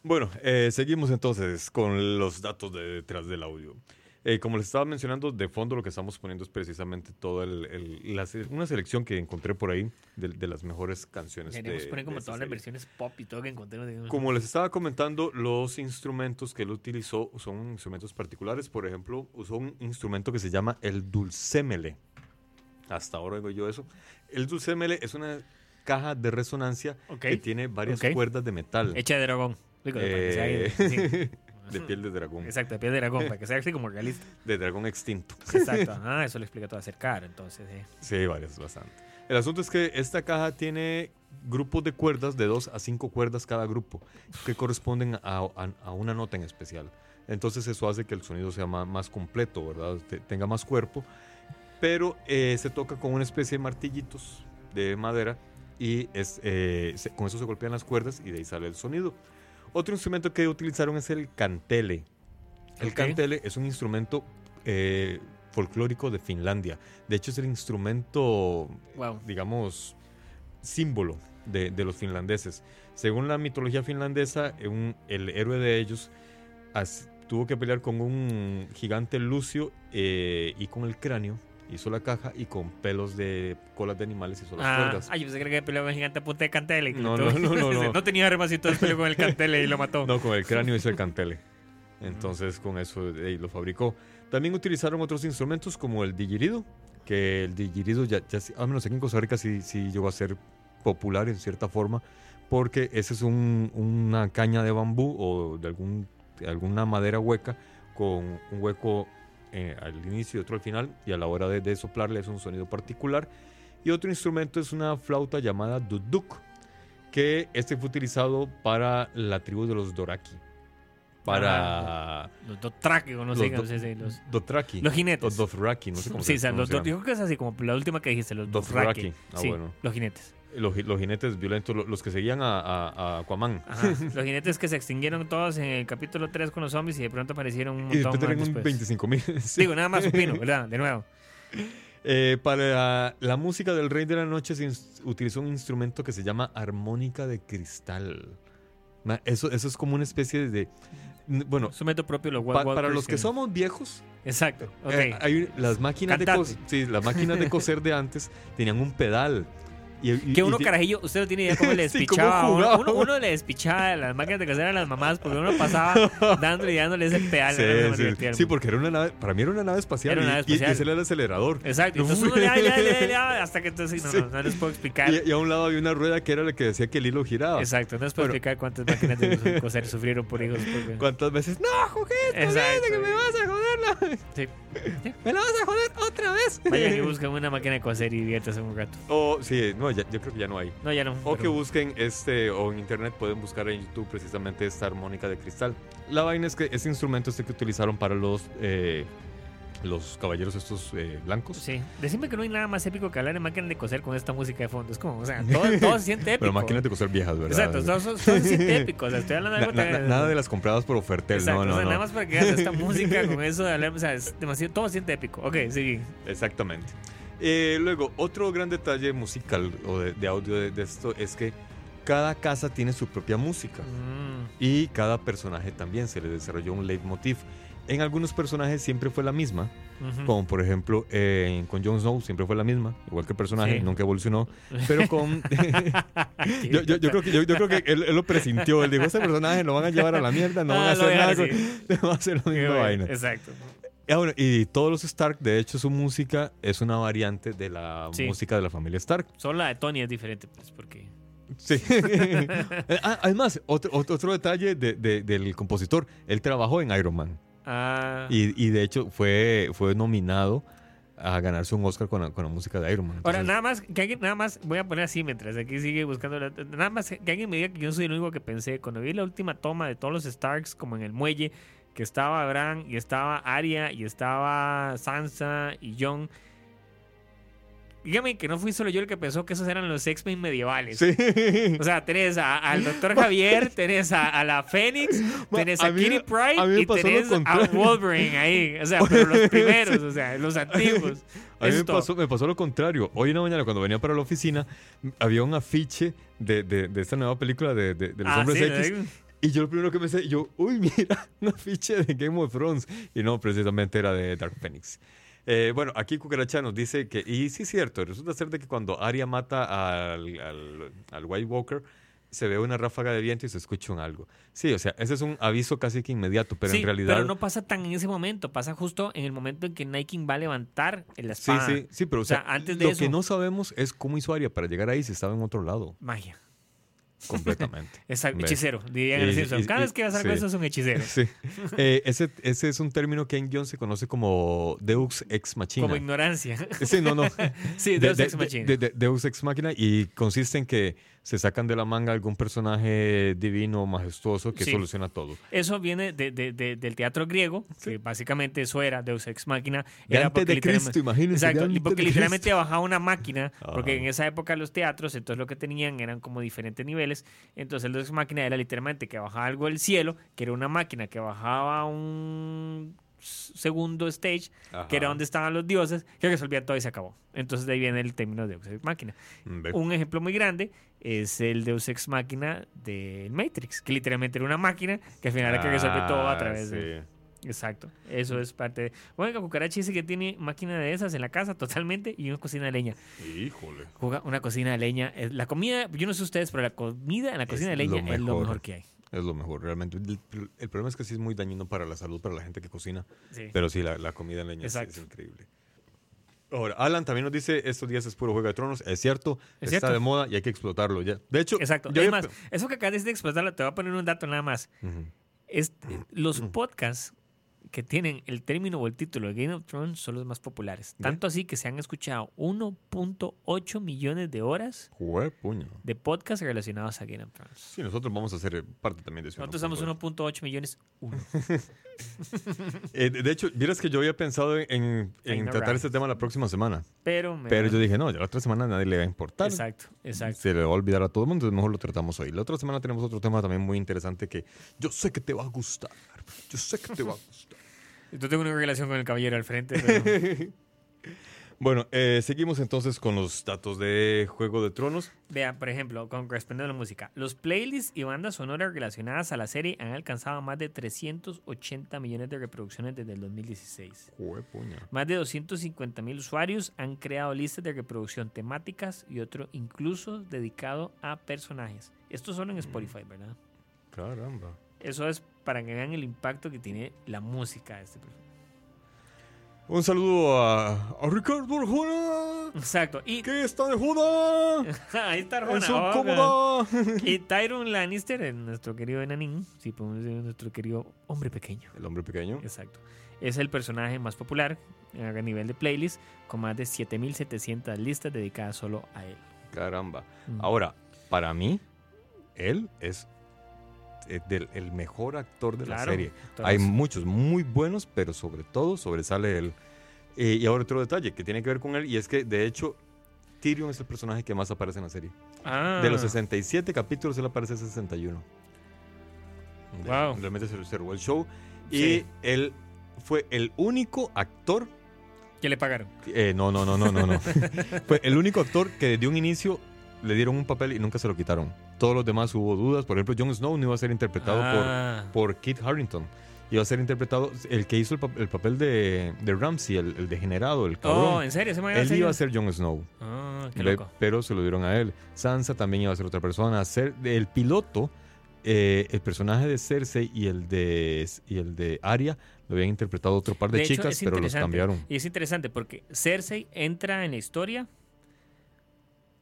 Speaker 2: Bueno, eh, seguimos entonces con los datos de detrás del audio. Eh, como les estaba mencionando, de fondo lo que estamos poniendo es precisamente toda el, el- la una selección que encontré por ahí de, de las mejores canciones.
Speaker 5: Queremos
Speaker 2: de,
Speaker 5: poner como
Speaker 2: de esta
Speaker 5: todas las versiones pop y todo que digamos.
Speaker 2: Como les estaba comentando, los instrumentos que él utilizó son instrumentos particulares. Por ejemplo, usó un instrumento que se llama el dulcémele. Hasta ahora oigo yo eso. El dulcémele es una caja de resonancia
Speaker 5: Ok.
Speaker 2: que tiene varias
Speaker 5: Ok.
Speaker 2: cuerdas de metal.
Speaker 5: Hecha de dragón. Digo,
Speaker 2: Eh. de piel de dragón.
Speaker 5: Exacto, de piel de dragón, para que sea así como realista.
Speaker 2: De dragón extinto.
Speaker 5: Exacto. Ah, eso le explica todo hacer caro, entonces. eh.
Speaker 2: Sí, varias, bastante. El asunto es que esta caja tiene grupos de cuerdas, de dos a cinco cuerdas cada grupo, que corresponden a, a- a una nota en especial. Entonces eso hace que el sonido sea más, más completo, ¿verdad? Te- tenga más cuerpo. Pero eh, se toca con una especie de martillitos de madera y es, eh, se- con eso se golpean las cuerdas y de ahí sale el sonido. Otro instrumento que utilizaron es el cantele. El cantele es un instrumento eh, folclórico de Finlandia. De hecho, es el instrumento,
Speaker 5: Wow.
Speaker 2: digamos, símbolo de, de los finlandeses. Según la mitología finlandesa, un- el héroe de ellos as- tuvo que pelear con un gigante lucio eh, y con el cráneo hizo la caja y con pelos de colas de animales hizo las
Speaker 5: Ah,
Speaker 2: cuerdas.
Speaker 5: ah, yo pensé que era con el gigante a punta de cantele.
Speaker 2: No, no, no, no, no.
Speaker 5: no tenía armas y todo peleó con el cantele y lo mató.
Speaker 2: No, con el cráneo hizo el cantele. Entonces con eso eh, lo fabricó. También utilizaron otros instrumentos como el digirido, que el digirido ya, al menos aquí en Costa Rica sí, sí llegó a ser popular en cierta forma, porque ese es un- una caña de bambú o de algún, de alguna madera hueca con un hueco eh, al inicio y otro al final, y a la hora de, de soplarle es un sonido particular. Y otro instrumento es una flauta llamada duduk, que este fue utilizado para la tribu de los Doraki. Para
Speaker 5: Los Dothraki, no sé
Speaker 2: Los
Speaker 5: se dice, los,
Speaker 2: Dotraki.
Speaker 5: los jinetes.
Speaker 2: O Dothraki, no sé cómo
Speaker 5: sí,
Speaker 2: se
Speaker 5: o sea, los, creo que es así como la última que dijiste, los
Speaker 2: Dothraki.
Speaker 5: Dothraki.
Speaker 2: Ah,
Speaker 5: sí,
Speaker 2: bueno.
Speaker 5: los jinetes.
Speaker 2: Los, los jinetes violentos, lo- los, que seguían a, a, a Aquaman.
Speaker 5: Ajá. los jinetes que se extinguieron todos en el capítulo 3 con los zombies y de pronto aparecieron un
Speaker 2: Y
Speaker 5: montón
Speaker 2: después
Speaker 5: más
Speaker 2: tenían un
Speaker 5: después.
Speaker 2: 25 mil.
Speaker 5: Digo, nada más opino, ¿verdad? De nuevo.
Speaker 2: Eh, para la música del Rey de la Noche se utilizó un instrumento que se llama armónica de cristal. Eso, eso es como una especie de... Bueno,
Speaker 5: Su método propio, los
Speaker 2: pa-
Speaker 5: Wild
Speaker 2: para los que somos viejos,
Speaker 5: Exacto,
Speaker 2: eh, hay las máquinas de
Speaker 5: Cantate.
Speaker 2: sí, las máquinas de coser de antes tenían un pedal. Y, y-
Speaker 5: que uno, carajillo, usted no tiene idea cómo le
Speaker 2: Sí,
Speaker 5: despichaba. a uno, uno, uno le despichaba las máquinas de coser a las mamás porque uno pasaba dándole y dándole ese pedal.
Speaker 2: Sí,
Speaker 5: más
Speaker 2: sí. Sí, porque era una nave, para mí era una nave espacial,
Speaker 5: Era una
Speaker 2: y-
Speaker 5: nave
Speaker 2: y, y
Speaker 5: espacial.
Speaker 2: ese era el acelerador.
Speaker 5: Exacto, entonces uno le da, le da, le da, le da, hasta que entonces no,
Speaker 2: Sí.
Speaker 5: no, no les puedo explicar.
Speaker 2: Y, a un lado había una rueda que era la que decía que el hilo giraba.
Speaker 5: Exacto, no les puedo
Speaker 2: Bueno.
Speaker 5: explicar cuántas máquinas de coser sufrieron por hijos. Porque...
Speaker 2: ¿Cuántas veces? ¡No, juguete!
Speaker 5: Exacto.
Speaker 2: que me vas a joder!
Speaker 5: Sí.
Speaker 2: ¡Me la vas a joder otra vez!
Speaker 5: Vayan y busquen una máquina de coser y diviértanse un rato.
Speaker 2: O, sí, no, ya- yo creo que ya no hay.
Speaker 5: No, ya no.
Speaker 2: O que busquen este, o en internet pueden buscar en YouTube precisamente esta armónica de cristal. La vaina es que ese instrumento este que utilizaron para los, eh, los caballeros estos eh, blancos.
Speaker 5: Sí, decime que no hay nada más épico que hablar de máquinas de coser con esta música de fondo. Es como, o sea, todo, todo se siente épico.
Speaker 2: Pero máquinas de coser viejas, ¿verdad?
Speaker 5: Exacto, todo, todo se siente épico. O sea, estoy hablando de
Speaker 2: Na-
Speaker 5: algo
Speaker 2: na-
Speaker 5: tan-
Speaker 2: nada de las compradas por Ofertel,
Speaker 5: Exacto,
Speaker 2: no, no,
Speaker 5: o sea,
Speaker 2: no.
Speaker 5: nada más para que veas esta música con eso de hablar, o sea, es demasiado, todo se siente épico. Ok, sí.
Speaker 2: Exactamente. Eh, luego, otro gran detalle musical o de, de audio de, de esto es que cada casa tiene su propia música
Speaker 5: Mm,
Speaker 2: y cada personaje también se le desarrolló un leitmotiv. En algunos personajes siempre fue la misma,
Speaker 5: ujú.
Speaker 2: como por ejemplo eh, con Jon Snow siempre fue la misma, igual que el personaje,
Speaker 5: Sí.
Speaker 2: nunca evolucionó, pero con... yo, yo- yo creo que, yo, creo que él, él lo presintió, él dijo, este personaje lo van a llevar a la mierda, no van a
Speaker 5: Ah,
Speaker 2: hacer nada, con- va a hacer la misma vaina.
Speaker 5: Exacto.
Speaker 2: Ah, bueno, y todos los Stark, de hecho, su música es una variante de la
Speaker 5: Sí.
Speaker 2: música de la familia Stark.
Speaker 5: Solo la de Tony es diferente, pues, porque.
Speaker 2: Sí. Ah, Además, otro, otro, otro detalle de- de- del compositor, él trabajó en Iron Man.
Speaker 5: Ah.
Speaker 2: Y, y de hecho fue, fue nominado a ganarse un Oscar con la, con la música de Iron Man.
Speaker 5: Ahora, nada más, que alguien, nada más, voy a poner así mientras aquí sigue buscando, la- nada más que alguien me diga que yo soy el único que pensé, cuando vi la última toma de todos los Starks, como en el muelle, que estaba Bran, y estaba Arya, y estaba Sansa, y Jon, dígame que no fui solo yo el que pensó que esos eran los X-Men medievales.
Speaker 2: Sí.
Speaker 5: O sea, tenés a- al doctor Javier, tenés a, a la Fénix, tenés
Speaker 2: a
Speaker 5: Kitty
Speaker 2: me
Speaker 5: y tenés a. Wolverine ahí. O sea, pero los primeros, o sea, los antiguos.
Speaker 2: A mí me pasó, me pasó lo contrario. Hoy en la mañana, cuando venía para la oficina, había un afiche de, de- de esta nueva película de, de- de los
Speaker 5: Ah,
Speaker 2: hombres
Speaker 5: sí,
Speaker 2: X. Y yo lo primero que pensé, yo, uy, mira, un afiche de Game of Thrones. Y no, precisamente era de Dark Phoenix. Eh, bueno, aquí Cucaracha nos dice que, y sí es cierto, resulta ser de que cuando Arya mata al, al, al White Walker, se ve una ráfaga de viento y se escucha un algo. Sí, o sea, ese es un aviso casi que inmediato, pero
Speaker 5: sí,
Speaker 2: en realidad...
Speaker 5: pero no pasa tan en ese momento, pasa justo en el momento en que Nike va a levantar la
Speaker 2: Sí,
Speaker 5: espada.
Speaker 2: sí, sí, pero o
Speaker 5: O sea,
Speaker 2: sea,
Speaker 5: antes de
Speaker 2: lo
Speaker 5: eso-
Speaker 2: que no sabemos es cómo hizo Arya para llegar ahí si estaba en otro lado,
Speaker 5: Magia.
Speaker 2: Completamente.
Speaker 5: Exacto,
Speaker 2: Ve.
Speaker 5: hechicero, dirían en Simpson. Cada
Speaker 2: y-
Speaker 5: vez que vas a algo
Speaker 2: sí.
Speaker 5: eso es un hechicero.
Speaker 2: Sí. Eh, ese, ese es un término que en guion se conoce como Deus Ex Machina.
Speaker 5: Como ignorancia.
Speaker 2: Sí, no, no.
Speaker 5: sí,
Speaker 2: De-
Speaker 5: Deus
Speaker 2: de-
Speaker 5: Ex Machina.
Speaker 2: de- de- Deus Ex Machina y consiste en que se sacan de la manga algún personaje divino, majestuoso que
Speaker 5: Sí.
Speaker 2: soluciona todo.
Speaker 5: Eso viene de- de- de- del teatro griego, que básicamente eso era Deus Ex Machina.
Speaker 2: De
Speaker 5: Era
Speaker 2: antes de Cristo, imagínense.
Speaker 5: Exacto,
Speaker 2: antes
Speaker 5: porque
Speaker 2: de
Speaker 5: literalmente
Speaker 2: Cristo.
Speaker 5: bajaba una máquina, porque
Speaker 2: Ajá.
Speaker 5: en esa época los teatros, entonces lo que tenían eran como diferentes niveles, entonces el Deus Máquina era literalmente que bajaba algo del cielo, que era una máquina que bajaba un segundo stage, que era donde estaban los dioses, que resolvía todo y se acabó. Entonces de ahí viene el término Deus Ex Máquina.
Speaker 2: Mm.
Speaker 5: Un ejemplo muy grande es el Deus Ex Máquina del Matrix, que literalmente era una máquina que al final era que resuelve todo a
Speaker 2: Ah,
Speaker 5: través de... Exacto, eso es parte de... Bueno, Cucaracha dice que tiene máquina de esas en la casa totalmente y una cocina de leña.
Speaker 2: Híjole.
Speaker 5: Juga- Una cocina de leña. La comida, yo no sé ustedes, pero la comida en la cocina de
Speaker 2: lo
Speaker 5: leña es lo
Speaker 2: mejor
Speaker 5: que hay.
Speaker 2: Es lo mejor, realmente. El, el problema es que sí es muy dañino para la salud, para la gente que cocina.
Speaker 5: Sí.
Speaker 2: Pero sí, la, la comida en leña es, es increíble. Ahora, Alan también nos dice, estos días es puro Juego de Tronos. Es cierto,
Speaker 5: Es
Speaker 2: está
Speaker 5: cierto.
Speaker 2: de moda y hay que explotarlo ya. De hecho,
Speaker 5: Exacto.
Speaker 2: yo
Speaker 5: Además,
Speaker 2: había-
Speaker 5: eso que acabas de explotarlo, te voy a poner un dato nada más. Es, los podcasts que tienen el término o el título de Game of Thrones son los más populares. Tanto así que se han escuchado 1.8 millones de horas
Speaker 2: Jue puño.
Speaker 5: de podcasts relacionados a Game of Thrones.
Speaker 2: Sí, nosotros vamos a eh, parte también de eso.
Speaker 5: Nosotros somos 1.8 millones. Uno.
Speaker 2: Eh, de hecho, vieras que yo había pensado en, tratar
Speaker 5: right.
Speaker 2: este tema la próxima semana.
Speaker 5: Pero, me
Speaker 2: Pero yo dije, no, ya la otra semana a nadie le va a importar.
Speaker 5: Exacto, exacto.
Speaker 2: Se le va a olvidar a todo el mundo, entonces mejor lo tratamos hoy. La otra semana tenemos otro tema también muy interesante que yo sé que te va a gustar. Yo sé que te va a gustar.
Speaker 5: Yo tengo una relación con el caballero al frente. pero-
Speaker 2: Bueno, eh, seguimos entonces con los datos de Juego de Tronos.
Speaker 5: Vea, por ejemplo, con correspondiendo a la música. Los playlists y bandas sonoras relacionadas a la serie han alcanzado más de 380 millones de reproducciones desde el 2016.
Speaker 2: Jue puña.
Speaker 5: Más de 250 mil usuarios han creado listas de reproducción temáticas y otro incluso dedicado a personajes. Esto solo en Spotify, ¿verdad?
Speaker 2: Caramba.
Speaker 5: Eso es para que vean el impacto que tiene la música de este personaje.
Speaker 2: Un saludo a, a Ricardo Arjona,
Speaker 5: Exacto. Y
Speaker 2: que está de joda
Speaker 5: ahí está Arjona. oh. Y Tyron Lannister, nuestro querido enanín, si podemos decir nuestro querido hombre pequeño.
Speaker 2: El hombre pequeño.
Speaker 5: Exacto. Es el personaje más popular eh, a nivel de playlist, con más de 7700 listas dedicadas solo a él.
Speaker 2: Caramba.
Speaker 5: Mm.
Speaker 2: Ahora, para mí, él es del- el mejor actor de la serie.
Speaker 5: entonces-
Speaker 2: Hay muchos muy buenos, pero sobre todo sobresale él. Eh, y ahora otro detalle que tiene que ver con él, y es que de hecho Tyrion es el personaje que más aparece en la serie.
Speaker 5: Ah,
Speaker 2: De los 67 capítulos, él aparece 61. De-
Speaker 5: Wow.
Speaker 2: Realmente se, robó el show. Y él fue el único actor.
Speaker 5: que le pagaron.
Speaker 2: eh, no, no, no, no, no, no. fue el único actor que desde un inicio le dieron un papel y nunca se lo quitaron. Todos los demás hubo dudas. Por ejemplo, Jon Snow no iba a ser interpretado
Speaker 5: Ah,
Speaker 2: por, por Kit Harrington. Iba a ser interpretado. El que hizo el, pap- el papel de, de Ramsey, el, el degenerado, el cabrón.
Speaker 5: Oh, ¿en serio? ¿Se me
Speaker 2: él iba a ser Jon Snow.
Speaker 5: Ah, qué loco.
Speaker 2: pero se lo dieron a él. Sansa también iba a ser otra persona. Ser el piloto, eh, el personaje de Cersei y el de y el de Arya lo habían interpretado otro par de, chicas, pero los cambiaron.
Speaker 5: Y es interesante porque Cersei entra en la historia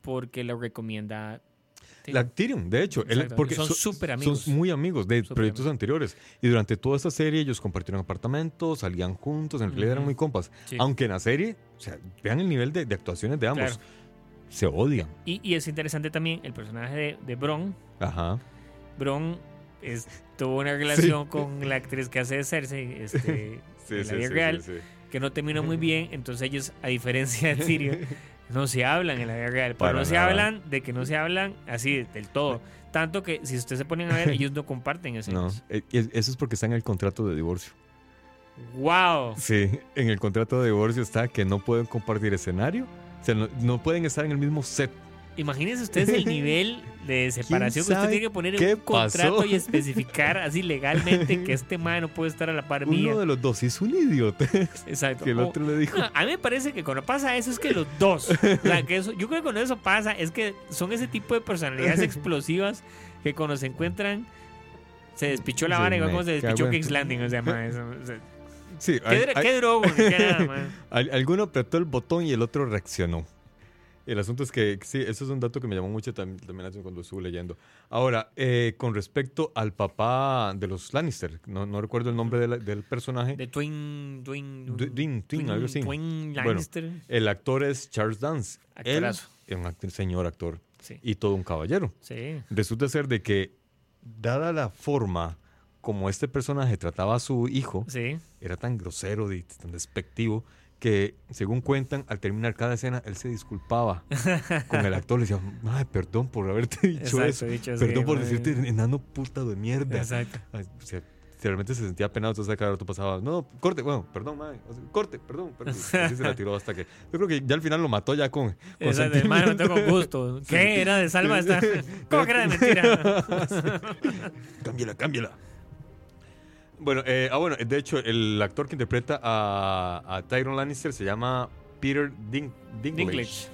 Speaker 5: porque lo recomienda.
Speaker 2: La Tyrion, de hecho, él- porque
Speaker 5: Son
Speaker 2: so-
Speaker 5: súper amigos.
Speaker 2: Son muy amigos de proyectos
Speaker 5: amigos.
Speaker 2: anteriores. Y durante toda esta serie ellos compartieron apartamentos, salían juntos, en realidad eran muy compas.
Speaker 5: Sí.
Speaker 2: Aunque en la serie, o sea, vean el nivel de, de actuaciones de ambos.
Speaker 5: Claro.
Speaker 2: Se odian.
Speaker 5: Y, y es interesante también el personaje de, de Bron.
Speaker 2: Ajá.
Speaker 5: Bron es- tuvo una relación con la actriz que hace de Cersei este, en la vida real, que no terminó muy bien. Entonces ellos, a diferencia de Tyrion, no se hablan en la vida real. Pero no se hablan de que no se hablan así del todo. Tanto que si ustedes se ponen a ver, ellos no comparten
Speaker 2: No,
Speaker 5: escenas.
Speaker 2: eh, es- eso es porque está en el contrato de divorcio.
Speaker 5: ¡Wow!
Speaker 2: Sí, en el contrato de divorcio está que no pueden compartir escenario. O sea, no, no pueden estar en el mismo set.
Speaker 5: Imagínense ustedes el nivel de separación que usted tiene que poner en un contrato
Speaker 2: pasó?
Speaker 5: y especificar así legalmente que este man no puede estar a la par mía.
Speaker 2: Uno de los dos es un idiota.
Speaker 5: Exacto.
Speaker 2: que el
Speaker 5: O-
Speaker 2: otro le dijo.
Speaker 5: No, a mí me parece que cuando pasa eso es que los dos. o sea, que eso, yo creo que cuando eso pasa es que son ese tipo de personalidades explosivas que cuando se encuentran se despichó la vara igual como se despichó King's Landing. O sea, ma, eso- o sea,
Speaker 2: Sí,
Speaker 5: ¿qué,
Speaker 2: hay-
Speaker 5: drogo? qué nada,
Speaker 2: alguno apretó el botón y el otro reaccionó. El asunto es que, sí, eso es un dato que me llamó mucho tam- también atención cuando estuve leyendo. Ahora, eh, con respecto al papá de los Lannister, no, no recuerdo el nombre de la- del personaje.
Speaker 5: De Twin. Twin.
Speaker 2: Du- Twin, Twin, algo así.
Speaker 5: Twin
Speaker 2: Bueno,
Speaker 5: Lannister.
Speaker 2: El actor es Charles Dance. Él
Speaker 5: Actorazo.
Speaker 2: es un act- señor actor
Speaker 5: Sí.
Speaker 2: y todo un caballero.
Speaker 5: Sí.
Speaker 2: Resulta ser de que, dada la forma como este personaje trataba a su hijo,
Speaker 5: Sí.
Speaker 2: era tan grosero y tan despectivo que, según cuentan, al terminar cada escena, él se disculpaba con el actor. Le decía, ay, perdón por haberte dicho
Speaker 5: Exacto,
Speaker 2: eso.
Speaker 5: dicho así,
Speaker 2: perdón por decirte enano puta de mierda.
Speaker 5: Exacto.
Speaker 2: O sea, realmente se sentía penado, entonces cada rato pasaba, no, corte, bueno, perdón, o sea, corte, perdón, perdón. Así se la tiró hasta que, yo creo que ya al final lo mató ya con, con
Speaker 5: Exacto, lo mató con gusto. ¿Qué? ¿Era de salva esta? ¿Cómo que era de mentira?
Speaker 2: cámbiala, cámbiala. Bueno, eh, ah, bueno, de hecho, el actor que interpreta a, a Tyron Lannister se llama Peter Din- Dinklage.
Speaker 5: Dinklage.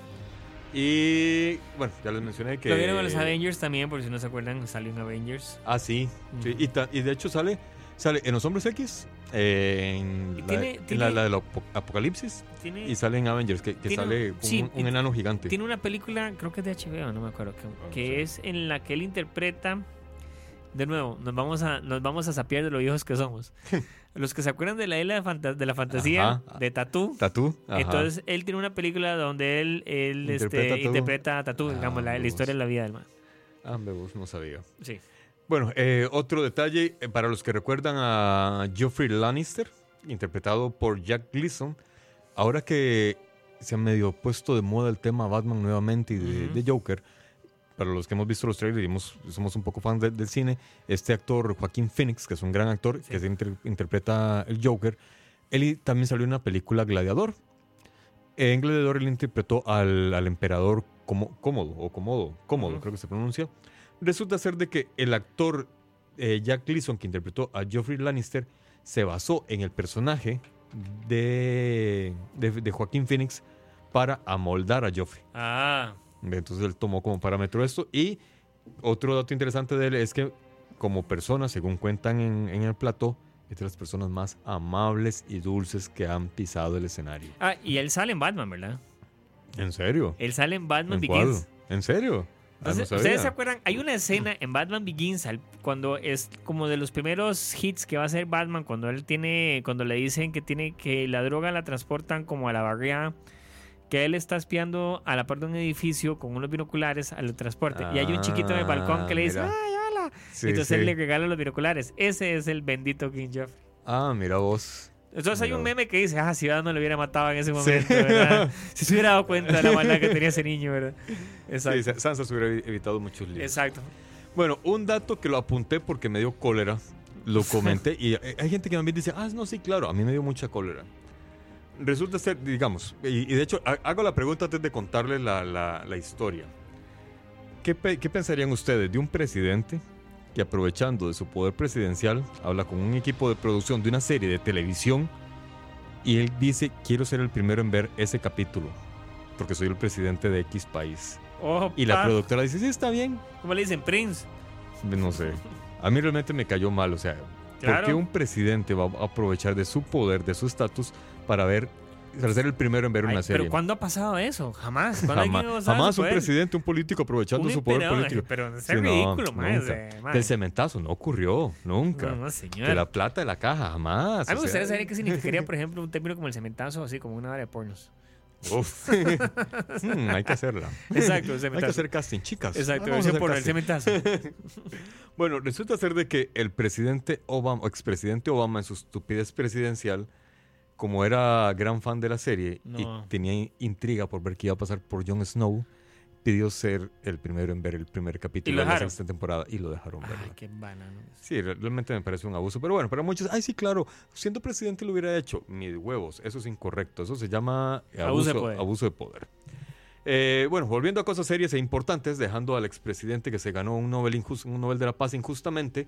Speaker 2: Y bueno, ya les mencioné que.
Speaker 5: Lo vieron en los Avengers también, por si no se acuerdan, salió en Avengers.
Speaker 2: Ah, sí. y, ta- y de hecho sale, sale en los Hombres X, eh, en, la,
Speaker 5: tiene-
Speaker 2: en la, la del Apocalipsis,
Speaker 5: Tiene,
Speaker 2: y sale en Avengers, que, que
Speaker 5: tiene-
Speaker 2: sale
Speaker 5: sí,
Speaker 2: un, enano gigante.
Speaker 5: tiene una película, creo que es de HBO, no me acuerdo, que,
Speaker 2: sé.
Speaker 5: es en la que él interpreta de nuevo, nos vamos a, nos vamos a sapear de lo viejos que somos. Los que se acuerdan de la isla de, fanta- de la fantasía,
Speaker 2: Ajá.
Speaker 5: de Tatú.
Speaker 2: Tatú. ajá.
Speaker 5: Entonces, él tiene una película donde él, él
Speaker 2: Interpreta
Speaker 5: este,
Speaker 2: a Tatú.
Speaker 5: interpreta a Tatú,
Speaker 2: Ah,
Speaker 5: digamos, la, la
Speaker 2: vos.
Speaker 5: historia de la vida del man.
Speaker 2: Ah, me no sabía.
Speaker 5: Sí.
Speaker 2: Bueno, eh, otro detalle, eh, para los que recuerdan a Geoffrey Lannister, interpretado por Jack Gleason, ahora que se ha medio puesto de moda el tema Batman nuevamente y de Joker, para los que hemos visto los trailers y hemos- somos un poco fans de- del cine, este actor Joaquín Phoenix, que es un gran actor,
Speaker 5: Sí.
Speaker 2: que se inter- interpreta el Joker, él también salió en una película Gladiador. En Gladiador él interpretó al, al emperador Como- Cómodo, o Cómodo
Speaker 5: Ujú.
Speaker 2: creo que se pronuncia. Resulta ser de que el actor eh, Jack Gleason, que interpretó a Geoffrey Lannister, se basó en el personaje de, de, de Joaquín Phoenix para amoldar a Joffrey.
Speaker 5: Ah,
Speaker 2: Entonces él tomó como parámetro esto. Y otro dato interesante de él es que como persona, según cuentan en, en el plató, es de las personas más amables y dulces que han pisado el escenario.
Speaker 5: ah, y él sale en Batman, ¿verdad?
Speaker 2: ¿En serio?
Speaker 5: Él sale en Batman
Speaker 2: ¿En cuál?
Speaker 5: Begins.
Speaker 2: ¿En serio? Ah, no
Speaker 5: Entonces. ¿Ustedes se acuerdan? Hay una escena en Batman Begins cuando es como de los primeros hits que va a hacer Batman cuando él tiene, cuando le dicen que tiene que la droga la transportan como a la barriada, que él está espiando a la parte de un edificio con unos binoculares al transporte y hay un chiquito en el balcón que le dice,
Speaker 2: Ah, mira.
Speaker 5: ¡ay, hola!
Speaker 2: Sí,
Speaker 5: y entonces
Speaker 2: sí.
Speaker 5: él le regala los binoculares. Ese es el bendito King Joffrey.
Speaker 2: Ah, mira vos.
Speaker 5: Entonces hay un meme que dice, ah, si Batman lo hubiera matado en ese
Speaker 2: Sí.
Speaker 5: momento, ¿verdad? Si se hubiera dado cuenta de la maldad que tenía ese niño, ¿verdad? Exacto.
Speaker 2: Sí, Sa- Sansa se hubiera evi- evitado muchos líos.
Speaker 5: Exacto.
Speaker 2: Bueno, un dato que lo apunté porque me dio cólera, lo comenté y eh, hay gente que también dice, ah, no, sí, claro, a mí me dio mucha cólera. Resulta ser, digamos, y, y de hecho ha- hago la pregunta antes de contarles la, la- la historia. ¿Qué, pe- qué pensarían ustedes de un presidente que aprovechando de su poder presidencial habla con un equipo de producción de una serie de televisión y él dice, quiero ser el primero en ver ese capítulo porque soy el presidente de X país?
Speaker 5: Oh,
Speaker 2: Y la productora dice, sí, está bien,
Speaker 5: ¿Cómo le dicen? Prince.
Speaker 2: no sé. A mí realmente me cayó mal. O sea, ¿por
Speaker 5: Claro.
Speaker 2: qué un presidente va a aprovechar de su poder, de su estatus, para ver, para ser el primero en ver
Speaker 5: Ay,
Speaker 2: una serie?
Speaker 5: Pero ¿cuándo ha pasado eso? Jamás. ¿Cuándo
Speaker 2: Jamás, jamás un presidente, un político aprovechando
Speaker 5: Un
Speaker 2: su poder político.
Speaker 5: Pero es
Speaker 2: Sí, no,
Speaker 5: ridículo, mae,
Speaker 2: nunca.
Speaker 5: o sea, mae.
Speaker 2: Del cementazo no ocurrió, nunca.
Speaker 5: No, no, señor.
Speaker 2: De la plata de la caja, jamás.
Speaker 5: A mí me gustaría saber qué significaría, por ejemplo, un término como el cementazo, así como una área de pornos.
Speaker 2: uf. Mm, hay que hacerla.
Speaker 5: Exacto, el
Speaker 2: Hay que
Speaker 5: cementazo.
Speaker 2: hacer casting, chicas.
Speaker 5: Exacto,
Speaker 2: Vamos a
Speaker 5: versión
Speaker 2: hacer
Speaker 5: porno, el cementazo.
Speaker 2: Bueno, resulta ser de que el presidente Obama, o expresidente Obama, en su estupidez presidencial, como era gran fan de la serie
Speaker 5: No.
Speaker 2: y tenía in- intriga por ver qué iba a pasar por Jon Snow, pidió ser el primero en ver el primer capítulo
Speaker 5: lo
Speaker 2: de la sexta temporada y lo dejaron
Speaker 5: Ay,
Speaker 2: verla.
Speaker 5: qué banano.
Speaker 2: Sí, re- realmente me parece un abuso. Pero bueno, para muchos, ay, sí, claro, siendo presidente lo hubiera hecho. Mis huevos, eso es incorrecto. Eso se llama
Speaker 5: Abuso
Speaker 2: abuso,
Speaker 5: de poder.
Speaker 2: abuso de poder. Eh, bueno, volviendo a cosas serias e importantes, dejando al expresidente que se ganó un Nobel, un Nobel de la Paz injustamente,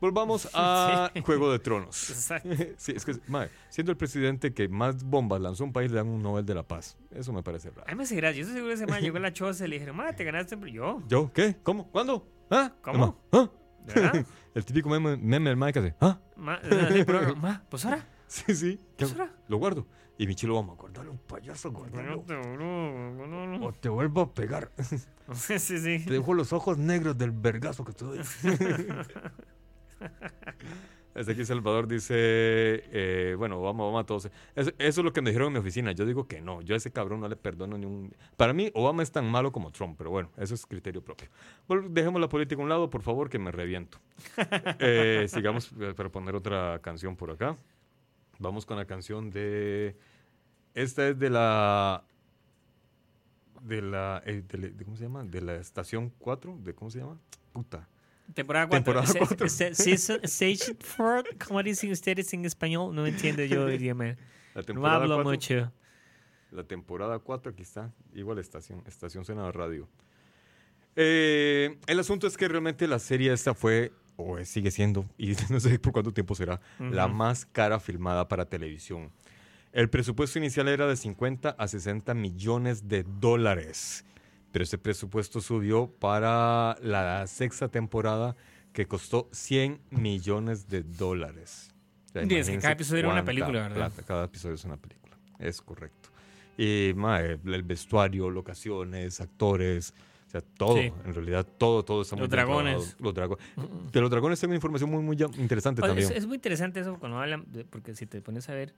Speaker 2: volvamos a
Speaker 5: Sí.
Speaker 2: Juego de Tronos.
Speaker 5: Exacto.
Speaker 2: sí, es que, mae, siendo el presidente que más bombas lanzó un país, le dan un Nobel de la Paz. Eso me parece raro.
Speaker 5: A mí me hace gracia. Yo estoy seguro que ese man llegó a la choza y le dijeron, ma, te ganaste. Yo,
Speaker 2: ¿Yo? ¿Qué? ¿Cómo? ¿Cuándo? ¿Ah?
Speaker 5: ¿Cómo?
Speaker 2: ¿Ah? El típico meme, meme del mae que hace, ¿ah?
Speaker 5: Ma, pero, ma, pues ahora.
Speaker 2: Sí, sí. ¿Qué
Speaker 5: Pues ahora.
Speaker 2: Lo guardo. Y mi chilo vamos a guardarlo, un payaso, guardalo. O te vuelvo a pegar.
Speaker 5: Sí, sí.
Speaker 2: Te dejo los ojos negros del vergazo que te doy. Desde aquí Salvador dice, eh, bueno, vamos, vamos a todos. Eso, eso es lo que me dijeron en mi oficina. Yo digo que no, yo a ese cabrón no le perdono ni un... Para mí, Obama es tan malo como Trump, pero bueno, eso es criterio propio. Bueno, dejemos la política a un lado, por favor, que me reviento. Eh, sigamos eh, para poner otra canción por acá. Vamos con la canción de... Esta es de la... De la... eh, de la- de- ¿Cómo se llama? De la estación 4. ¿De cómo se llama? Puta.
Speaker 5: Temporada 4.
Speaker 2: Temporada cuatro.
Speaker 5: Stage 4. ¿Cómo dicen ustedes en español? No entiendo yo el idioma.
Speaker 2: La
Speaker 5: No hablo
Speaker 2: cuatro.
Speaker 5: mucho.
Speaker 2: La temporada 4, aquí está. Igual estación, estación Senado Radio. Eh, el asunto es que realmente la serie esta fue, o sigue siendo, y no sé por cuánto tiempo será, la
Speaker 5: Ujú.
Speaker 2: más cara filmada para televisión. El presupuesto inicial era de 50 a 60 millones de dólares, pero ese presupuesto subió para la sexta temporada que costó 100 millones de dólares. O sea,
Speaker 5: Sí, es que cada episodio era una película, ¿verdad?
Speaker 2: plata, cada episodio es una película, es correcto. Y mae, el vestuario, locaciones, actores, O sea, todo,
Speaker 5: Sí.
Speaker 2: en realidad todo, todo está muy
Speaker 5: Los dragones.
Speaker 2: Los dragones. De los dragones tengo información muy, muy interesante
Speaker 5: Oye,
Speaker 2: también.
Speaker 5: Es, es muy interesante eso cuando hablan, porque si te pones a ver,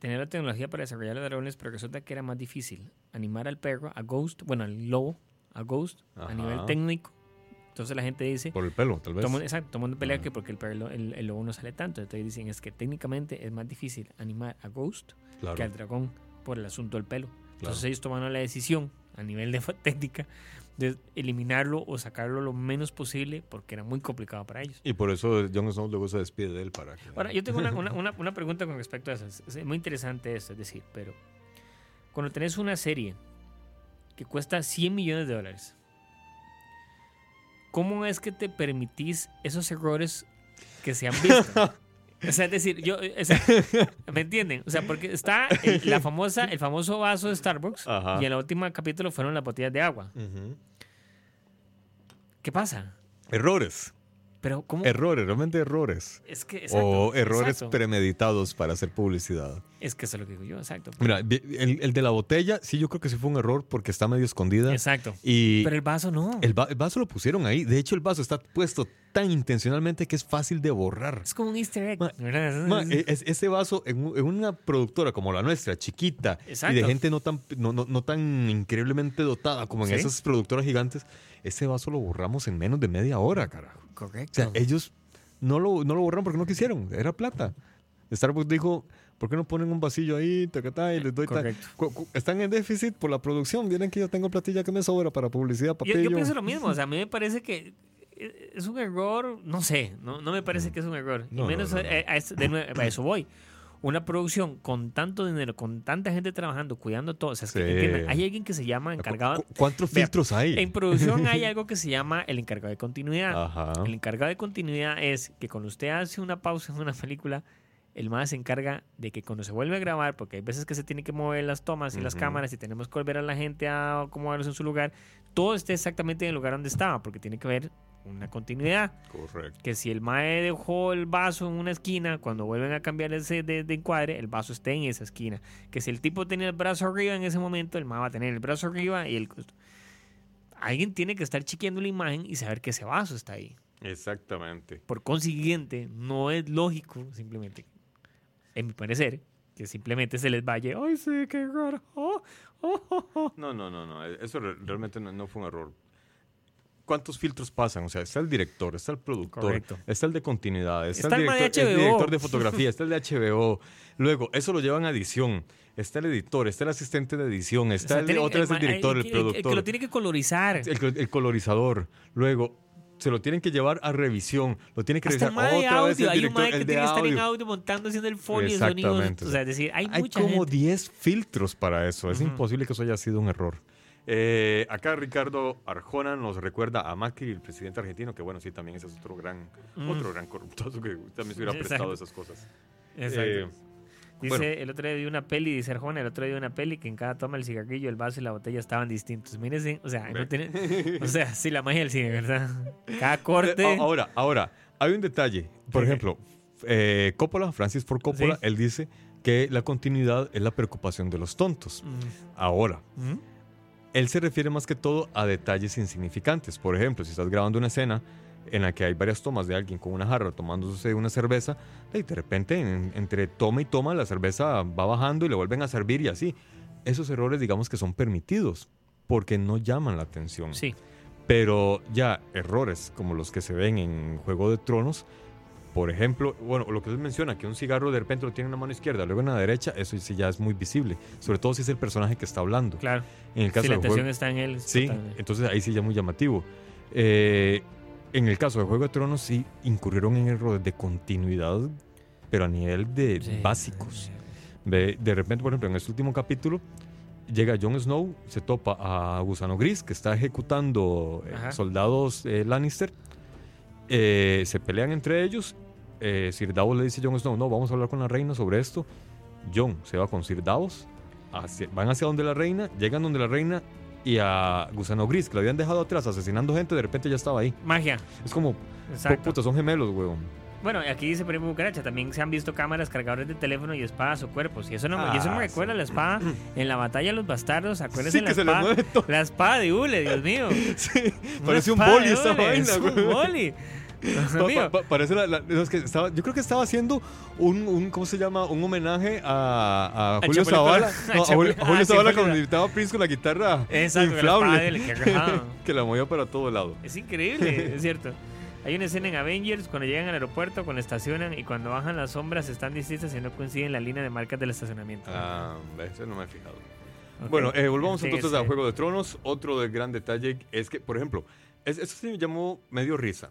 Speaker 5: tener la tecnología para desarrollar los dragones, pero resulta que era más difícil animar al perro, a Ghost, bueno, al lobo, a Ghost, a nivel técnico. Entonces la gente dice,
Speaker 2: Por el pelo, tal vez.
Speaker 5: exacto, mundo pelea
Speaker 2: Ajá.
Speaker 5: que porque el, perro, el, el lobo no sale tanto. Entonces dicen, es que técnicamente es más difícil animar a Ghost
Speaker 2: Claro.
Speaker 5: que al dragón por el asunto del pelo. Entonces
Speaker 2: Claro.
Speaker 5: ellos tomaron la decisión a nivel de técnica de eliminarlo o sacarlo lo menos posible porque era muy complicado para ellos.
Speaker 2: Y por eso Jon Snow luego se despide de él para que...
Speaker 5: Ahora, yo tengo una, una- una- pregunta con respecto a eso. Es, es muy interesante esto, es decir, pero cuando tenés una serie que cuesta 100 millones de dólares, ¿cómo es que te permitís esos errores que se han visto? O sea, es decir, yo, o sea, ¿me entienden? O sea, porque está el, la famosa, el famoso vaso de Starbucks
Speaker 2: Ajá.
Speaker 5: y en el último capítulo fueron las botellas de agua. ¿Qué pasa?
Speaker 2: Errores.
Speaker 5: Pero, ¿cómo?
Speaker 2: Errores, realmente errores.
Speaker 5: es que, exacto,
Speaker 2: o errores
Speaker 5: exacto.
Speaker 2: premeditados para hacer publicidad.
Speaker 5: Es que eso es lo que digo yo, exacto.
Speaker 2: Mira, el, el de la botella, sí, yo creo que sí fue un error porque está medio escondida.
Speaker 5: Exacto.
Speaker 2: Y
Speaker 5: Pero el vaso no.
Speaker 2: el, va- el vaso lo pusieron ahí. De hecho, el vaso está puesto tan intencionalmente que es fácil de borrar.
Speaker 5: Es como un easter egg.
Speaker 2: Ma- e- es- ese vaso en, un- en una productora como la nuestra, chiquita, y de gente no tan, no, no- no tan increíblemente dotada como en
Speaker 5: Sí.
Speaker 2: esas productoras gigantes, ese vaso lo borramos en menos de media hora, carajo. O
Speaker 5: Correcto.
Speaker 2: sea, ellos no lo, no lo borraron porque no quisieron, era plata. Starbucks dijo, ¿por qué no ponen un vasillo ahí? tacatá, y les doy ta-".
Speaker 5: Correcto.
Speaker 2: Están en déficit por la producción. Vienen que yo tengo platilla que me sobra para publicidad,
Speaker 5: yo,
Speaker 2: papel.
Speaker 5: yo pienso lo mismo. O sea, a mí me parece que eh, es un error, no sé, no, no me parece que es un error. y
Speaker 2: No, no,
Speaker 5: menos
Speaker 2: no,
Speaker 5: a- a eso- de nuevo, a eso voy. Una producción con tanto dinero, con tanta gente trabajando, cuidando todo. O sea, es que,
Speaker 2: Sí.
Speaker 5: entiendan, hay alguien que se llama encargado.
Speaker 2: ¿Cu- ¿Cuántos
Speaker 5: Vea,
Speaker 2: filtros hay?
Speaker 5: En producción hay algo que se llama el encargado de continuidad.
Speaker 2: Ajá.
Speaker 5: El encargado de continuidad es que cuando usted hace una pausa en una película, el más se encarga de que cuando se vuelve a grabar, porque hay veces que se tienen que mover las tomas y las cámaras y tenemos que volver a la gente a acomodarlos en su lugar, todo esté exactamente en el lugar donde estaba, porque tiene que haber una continuidad.
Speaker 2: Correcto.
Speaker 5: Que si el mae dejó el vaso en una esquina, cuando vuelven a cambiar ese de, de encuadre, el vaso esté en esa esquina. Que si el tipo tenía el brazo arriba en ese momento, el mae va a tener el brazo arriba y el... Alguien tiene que estar chequeando la imagen y saber que ese vaso está ahí.
Speaker 2: Exactamente.
Speaker 5: Por consiguiente, no es lógico, simplemente, en mi parecer, que simplemente se les vaya, ay, sí, qué raro. oh, oh, oh, oh".
Speaker 2: No, no, no, no. Eso re- realmente no, no fue un error. ¿Cuántos filtros pasan? O sea, está el director, está el productor,
Speaker 5: Correcto.
Speaker 2: está el de continuidad, está,
Speaker 5: Está
Speaker 2: el,
Speaker 5: el
Speaker 2: director, el director de fotografía, está el de HBO. Luego, eso lo llevan a edición. Está el editor, está el asistente de edición,
Speaker 5: O
Speaker 2: está
Speaker 5: sea,
Speaker 2: el,
Speaker 5: tiene-
Speaker 2: otra vez el director, el,
Speaker 5: que-
Speaker 2: productor,
Speaker 5: que lo tiene que colorizar.
Speaker 2: el, el colorizador. Luego, se lo tienen que llevar a revisión, lo tiene que
Speaker 5: Hasta el
Speaker 2: revisar otra vez el.
Speaker 5: Hay un
Speaker 2: director,
Speaker 5: que
Speaker 2: el de
Speaker 5: tiene que estar en
Speaker 2: audio.
Speaker 5: montando, haciendo el folio de.
Speaker 2: Exactamente.
Speaker 5: O sea, es decir, hay,
Speaker 2: Hay
Speaker 5: mucha
Speaker 2: como
Speaker 5: gente.
Speaker 2: 10 filtros para eso. Es imposible que eso haya sido un error. Eh, acá Ricardo Arjona nos recuerda a Macri, el presidente argentino, que bueno, sí, también ese es otro gran,
Speaker 5: Mm.
Speaker 2: otro gran corruptazo que también se hubiera
Speaker 5: Exacto.
Speaker 2: prestado esas cosas.
Speaker 5: Exacto.
Speaker 2: Eh,
Speaker 5: Dice,
Speaker 2: bueno.
Speaker 5: el otro día vi una peli, dice Arjona, el otro día vi una peli que en cada toma el cigarrillo, el vaso y la botella estaban distintos. Mírense, o sea, no tiene- o sea, sí, la magia del cine, ¿verdad? Cada corte.
Speaker 2: Eh, ahora, ahora, hay un detalle. Por ejemplo, eh, Coppola, Francis Ford Coppola,
Speaker 5: Sí.
Speaker 2: él dice que la continuidad es la preocupación de los tontos.
Speaker 5: Mm,
Speaker 2: Ahora,
Speaker 5: mm,
Speaker 2: Él se refiere más que todo a detalles insignificantes. Por ejemplo, si estás grabando una escena en la que hay varias tomas de alguien con una jarra tomándose una cerveza, y de repente en- entre toma y toma la cerveza va bajando y le vuelven a servir y así. Esos errores digamos que son permitidos porque no llaman la atención.
Speaker 5: Sí.
Speaker 2: Pero ya errores como los que se ven en Juego de Tronos, por ejemplo, bueno, lo que él menciona, que un cigarro de repente lo tiene en la mano izquierda, luego en la derecha, eso sí ya es muy visible, sobre todo si es el personaje que está hablando.
Speaker 5: Claro.
Speaker 2: En el caso
Speaker 5: Si la
Speaker 2: del juego,
Speaker 5: atención está en él.
Speaker 2: Sí,
Speaker 5: totalmente.
Speaker 2: entonces ahí sí ya muy llamativo. Eh, en el caso de Juego de Tronos sí incurrieron en errores de continuidad, pero a nivel de
Speaker 5: Sí.
Speaker 2: básicos. Ve, de repente, por ejemplo, en este último capítulo llega Jon Snow, se topa a Gusano Gris, que está ejecutando eh, soldados eh, Lannister. Eh, se pelean entre ellos. Eh, Sir Davos le dice a Jon Snow, no, vamos a hablar con la reina sobre esto. Jon se va con Sir Davos, hacia- van hacia donde la reina, llegan donde la reina y a Gusano Gris, que lo habían dejado atrás asesinando gente, de repente ya estaba ahí.
Speaker 5: Magia.
Speaker 2: Es como, puta, son gemelos, weón.
Speaker 5: Bueno, aquí dice Primo Cucaracha, también se han visto cámaras, cargadores de teléfono y espadas o cuerpos. Y eso, no, me- y eso me
Speaker 2: Ah,
Speaker 5: recuerda a la espada en la batalla de los bastardos. Acuérdense
Speaker 2: Sí,
Speaker 5: la espada, la espada de Hule, Dios mío.
Speaker 2: Sí, parece un boli
Speaker 5: hule,
Speaker 2: vaina,
Speaker 5: Es un boli.
Speaker 2: Pa- pa- parece la, la- no, es que estaba, yo creo que estaba haciendo un, un ¿cómo se llama? Un homenaje a, Julio Zavala. No,
Speaker 5: A
Speaker 2: Julio, a Julio
Speaker 5: ah,
Speaker 2: Zavala cuando imitaba a Prince con la guitarra
Speaker 5: Exacto,
Speaker 2: inflable.
Speaker 5: que
Speaker 2: la movía para todo lado.
Speaker 5: Es increíble, es cierto. Hay una escena en Avengers cuando llegan al aeropuerto, cuando estacionan y cuando bajan las sombras están distintas y no coinciden la línea de marcas del estacionamiento.
Speaker 2: Ah, ese no me he fijado. Bueno, eh, volvamos
Speaker 5: Sí,
Speaker 2: entonces
Speaker 5: sí.
Speaker 2: a Juego de Tronos. Otro de gran detalle es que, por ejemplo, es, eso sí me llamó medio risa.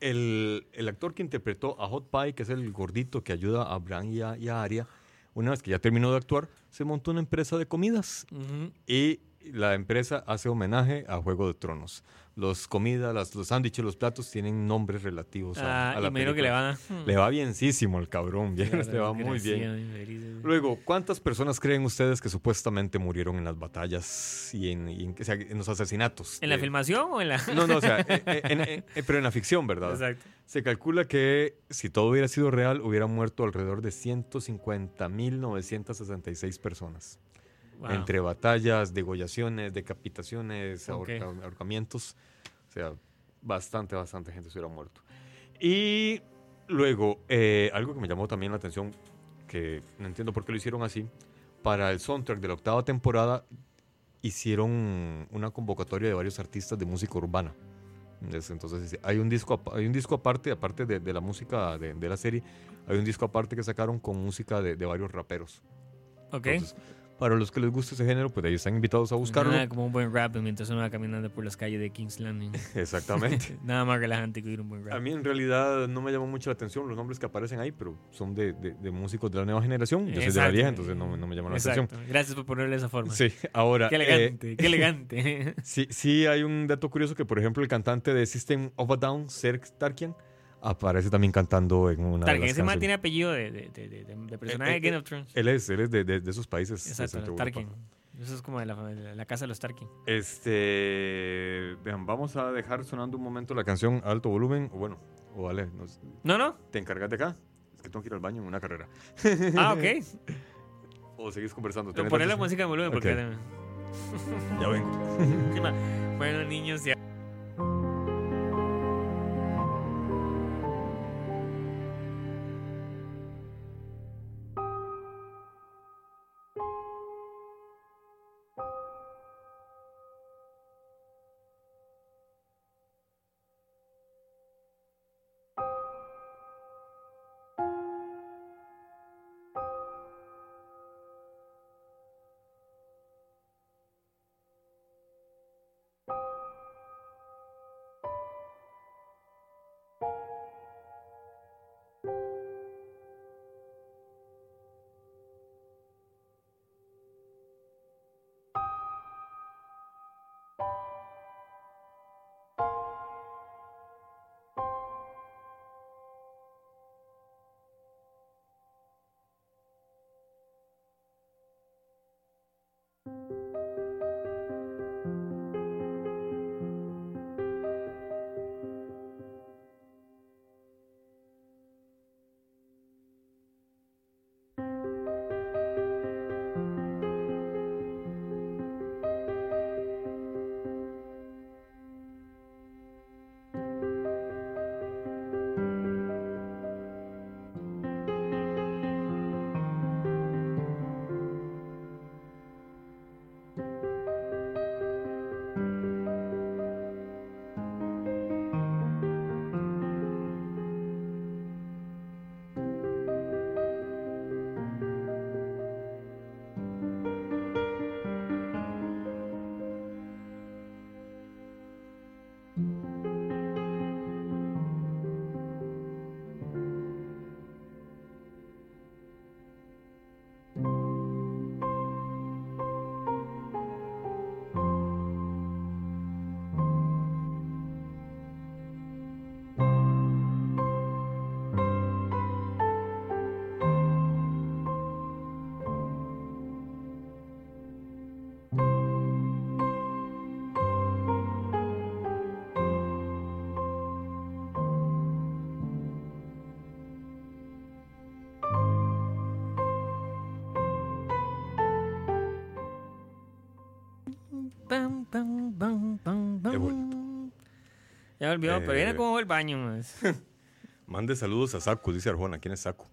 Speaker 2: El, el actor que interpretó a Hot Pie, que es el gordito que ayuda a Bran y a, y a Arya, una vez que ya terminó de actuar, se montó una empresa de comidas. Y la empresa hace homenaje a Juego de Tronos. Los comidas, las- los sándwiches, los platos tienen nombres relativos a,
Speaker 5: Ah,
Speaker 2: a la
Speaker 5: me imagino que le van a...
Speaker 2: Le va bienísimo el cabrón, bien, le va muy bien. Luego, ¿cuántas personas creen ustedes que supuestamente murieron en las batallas y en, y en- o sea, en los asesinatos?
Speaker 5: ¿En la filmación o en la...?
Speaker 2: No, no, o sea, eh, eh, en- eh, pero en la ficción, ¿verdad?
Speaker 5: Exacto.
Speaker 2: Se calcula que si todo hubiera sido real, hubieran muerto alrededor de 150.966 personas.
Speaker 5: Wow.
Speaker 2: Entre batallas, degollaciones, decapitaciones,
Speaker 5: Ok.
Speaker 2: ahorca- ahorcamientos. O sea, bastante, bastante gente se hubiera muerto. Y luego, eh, algo que me llamó también la atención, que no entiendo por qué lo hicieron así, para el soundtrack de la octava temporada hicieron una convocatoria de varios artistas de música urbana. Entonces, hay un disco, hay un disco aparte, aparte de, de la música de, de la serie, hay un disco aparte que sacaron con música de, de varios raperos.
Speaker 5: Ok.
Speaker 2: Entonces, para los que les gusta ese género, pues ahí están invitados a buscarlo.
Speaker 5: Nada como un buen rap mientras uno va caminando por las calles de King's Landing.
Speaker 2: Exactamente.
Speaker 5: Nada más relajante que oír un buen
Speaker 2: A
Speaker 5: rap.
Speaker 2: mí en realidad no me llamó mucho la atención los nombres que aparecen ahí, pero son de, de- de músicos de la nueva generación. Yo soy de la vieja, entonces no, me- no me llama la atención.
Speaker 5: Exacto. Gracias por ponerle esa forma.
Speaker 2: Sí, ahora.
Speaker 5: Qué
Speaker 2: eh,
Speaker 5: elegante, qué elegante.
Speaker 2: sí, sí hay un dato curioso que, por ejemplo, el cantante de System of a Down, Serge Tarkian, aparece también cantando en una de
Speaker 5: Tarkin, ese man tiene apellido de, de, de, de, de personaje
Speaker 2: Eh,
Speaker 5: de
Speaker 2: eh,
Speaker 5: Game of Thrones.
Speaker 2: Él es, él es de, de- de esos países.
Speaker 5: Exacto, Tarkin. Eso es como de la, de la casa de los Tarkin.
Speaker 2: Este, vean, vamos a dejar sonando un momento la canción a alto volumen, o bueno, o vale, nos-
Speaker 5: No, no.
Speaker 2: te encargas de acá. Es que tengo que ir al baño en una carrera.
Speaker 5: Ah, ok.
Speaker 2: O seguís conversando.
Speaker 5: No,
Speaker 2: ¿Tenés
Speaker 5: poner la música en volumen porque...
Speaker 2: Ya vengo.
Speaker 5: bueno, niños, ya. Olvidó, pero
Speaker 2: Eh.
Speaker 5: viene como el baño. más.
Speaker 2: Mande saludos a Saku, dice Arjona. ¿Quién es Saku?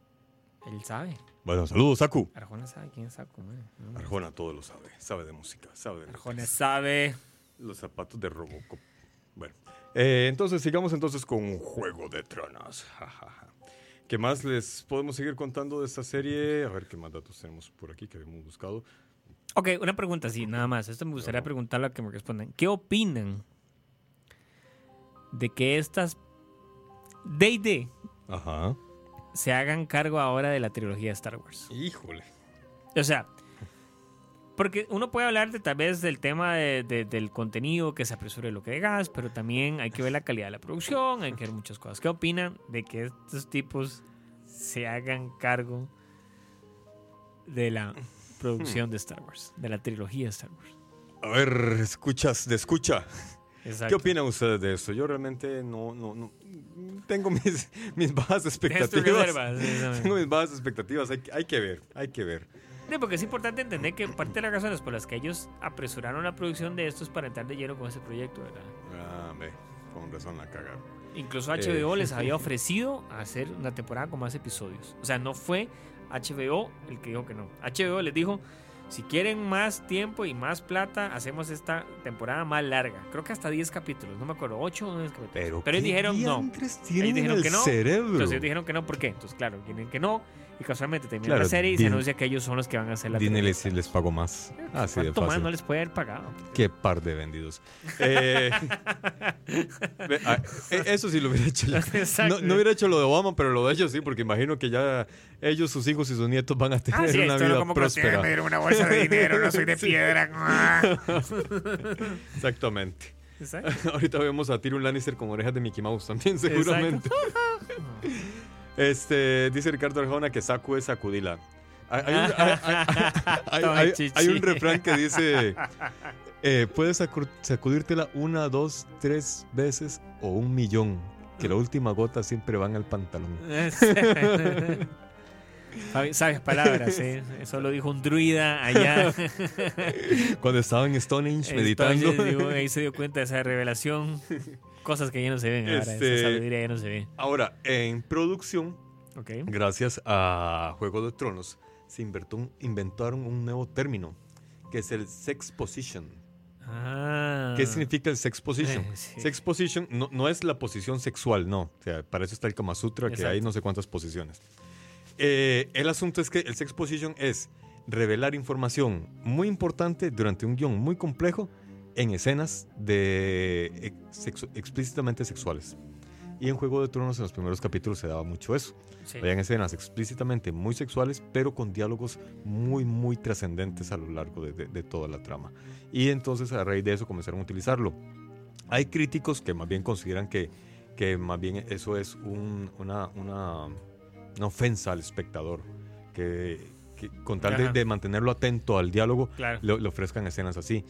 Speaker 5: Él sabe.
Speaker 2: Bueno, saludos, Saku.
Speaker 5: Arjona sabe quién es Saco, man. No.
Speaker 2: Arjona todo lo sabe. Sabe de música, sabe de
Speaker 5: Arjona sabe.
Speaker 2: los zapatos de Robocop. Bueno, eh, entonces sigamos entonces con Juego de Tronos. Ja, ja, ja. ¿Qué más les podemos seguir contando de esta serie? A ver qué más datos tenemos por aquí que habíamos buscado.
Speaker 5: Ok, una pregunta, sí, nada más. Esto me gustaría preguntarle a que me respondan. ¿Qué opinan de que estas D&D
Speaker 2: Ajá.
Speaker 5: se hagan cargo ahora de la trilogía de Star Wars?
Speaker 2: Híjole.
Speaker 5: O sea, porque uno puede hablar de tal vez del tema de- de- del contenido, que se apresure lo que digas, pero también hay que ver la calidad de la producción, hay que ver muchas cosas. ¿Qué opinan de que estos tipos se hagan cargo de la producción de Star Wars, de la trilogía de Star Wars?
Speaker 2: A ver, escuchas, de escucha. ¿Qué
Speaker 5: Exacto.
Speaker 2: opinan ustedes de esto? Yo realmente no, no, no. Tengo mis, mis bajas expectativas.
Speaker 5: sí.
Speaker 2: Tengo mis bajas expectativas. Hay, hay que ver, hay que ver.
Speaker 5: Sí, porque es importante entender que parte de las razones por las que ellos apresuraron la producción de esto es para entrar de lleno con ese proyecto, ¿verdad?
Speaker 2: Ah, ve, con razón la cagaron.
Speaker 5: Incluso
Speaker 2: Eh.
Speaker 5: HBO les había ofrecido hacer una temporada con más episodios. O sea, no fue HBO el que dijo que no. HBO les dijo, si quieren más tiempo y más plata, hacemos esta temporada más larga. Creo que hasta 10 capítulos, no me acuerdo, 8 o 9 capítulos.
Speaker 2: Pero,
Speaker 5: ellos dijeron no.
Speaker 2: tienen
Speaker 5: dijeron que no,
Speaker 2: cerebro?
Speaker 5: Entonces ellos dijeron que no, ¿por qué? Entonces, claro, tienen que no. Y casualmente termina
Speaker 2: Claro,
Speaker 5: la serie y se anuncia que ellos son los que van a hacer la
Speaker 2: Disney les, les pago más. Así de
Speaker 5: ¿Cuánto más
Speaker 2: fácil.
Speaker 5: no les puede haber pagado?
Speaker 2: Qué par de vendidos. Eh, ah, eh, eso sí lo hubiera hecho. No, no hubiera hecho lo de Obama, pero lo de ellos sí, porque imagino que ya ellos, sus hijos y sus nietos van a tener
Speaker 5: Ah, sí,
Speaker 2: una vida
Speaker 5: como que
Speaker 2: próspera.
Speaker 5: me dieron una bolsa de dinero, no soy de piedra.
Speaker 2: Exactamente.
Speaker 5: Exacto.
Speaker 2: Ahorita vemos a Tyrion Lannister con orejas de Mickey Mouse también, seguramente. Este, dice Ricardo Arjona que Saku es sacudila. Hay, un, hay- hay- hay- refrán que dice: eh, Puedes sacu- sacudírtela una, dos, tres veces o un millón. Que la última gota siempre va en el pantalón.
Speaker 5: Sabias palabras, ¿eh? Eso lo dijo un druida allá.
Speaker 2: Cuando estaba en Stonehenge meditando.
Speaker 5: Entonces, digo, ahí se dio cuenta de esa revelación. Cosas que ya no se ven ahora.
Speaker 2: Este-
Speaker 5: Esa sabiduría ya no se ve.
Speaker 2: Ahora, en producción,
Speaker 5: Ok.
Speaker 2: gracias a Juego de Tronos, se inventó inventaron un nuevo término, que es el sex position.
Speaker 5: Ah.
Speaker 2: ¿Qué significa el sex position?
Speaker 5: Eh, sí.
Speaker 2: Sex position no, no es la posición sexual, no. O sea, para eso está el Kama Sutra, que hay no sé cuántas posiciones. Eh, el asunto es que el sex position es revelar información muy importante durante un guion muy complejo en escenas de ex- sexu- explícitamente sexuales. Y en Juego de Tronos en los primeros capítulos se daba mucho eso.
Speaker 5: Sí.
Speaker 2: Habían escenas explícitamente muy sexuales, pero con diálogos muy, muy trascendentes a lo largo de, de- de toda la trama. Y entonces a raíz de eso comenzaron a utilizarlo. Hay críticos que más bien consideran que, que más bien eso es un- una, una, una ofensa al espectador, que, que con tal de, de mantenerlo atento al diálogo,
Speaker 5: Claro.
Speaker 2: le, le ofrezcan escenas así.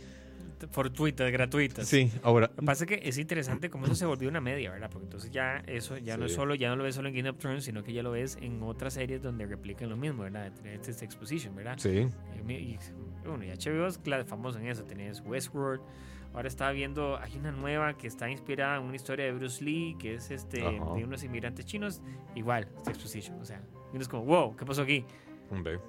Speaker 5: Fortuitas, gratuitas.
Speaker 2: Sí, ahora,
Speaker 5: Lo que pasa es que es interesante cómo eso se volvió una media, ¿verdad? Porque entonces ya eso ya no es solo, ya no lo ves solo en Game of Thrones, sino que ya lo ves en otras series donde replican lo mismo, ¿verdad? De tener Este exposition, ¿verdad?
Speaker 2: sí,
Speaker 5: Y, mi- y, bueno, y HBO es famoso en eso. Tenés Westworld. Ahora estaba viendo, hay una nueva que está inspirada en una historia de Bruce Lee, que es este
Speaker 2: Ajá.
Speaker 5: de unos inmigrantes chinos. Igual, es exposition. O sea, y uno es como, wow, ¿qué pasó aquí?
Speaker 2: hombre.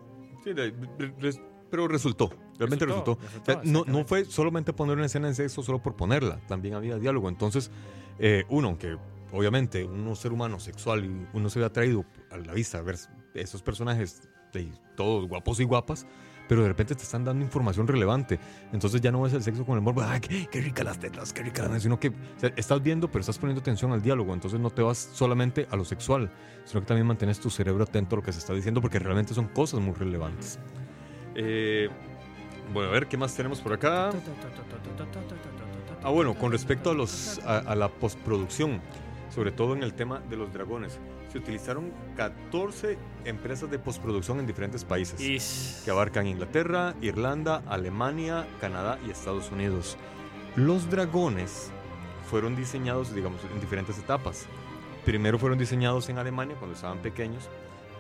Speaker 2: Sí, de- de- pero resultó, realmente
Speaker 5: Resultó,
Speaker 2: resultó.
Speaker 5: resultó,
Speaker 2: no, no fue solamente poner una escena de sexo solo por ponerla, también había diálogo. Entonces, eh, uno, aunque obviamente uno ser humano sexual y uno se ve atraído a la vista a ver esos personajes, todos guapos y guapas, pero de repente te están dando información relevante. Entonces ya no ves el sexo con el morbo, ¡ay, qué, qué rica las tetas, qué rica la sino que o sea, estás viendo, pero estás poniendo atención al diálogo. Entonces no te vas solamente a lo sexual, sino que también mantienes tu cerebro atento a lo que se está diciendo, porque realmente son cosas muy relevantes. Eh, bueno, a ver, ¿qué más tenemos por acá? Ah, bueno, con respecto a, los, a, a la postproducción, sobre todo en el tema de los dragones, se utilizaron 14 empresas de postproducción en diferentes países,
Speaker 5: Ish.
Speaker 2: que abarcan Inglaterra, Irlanda, Alemania, Canadá y Estados Unidos. Los dragones fueron diseñados, digamos, en diferentes etapas. Primero fueron diseñados en Alemania cuando estaban pequeños,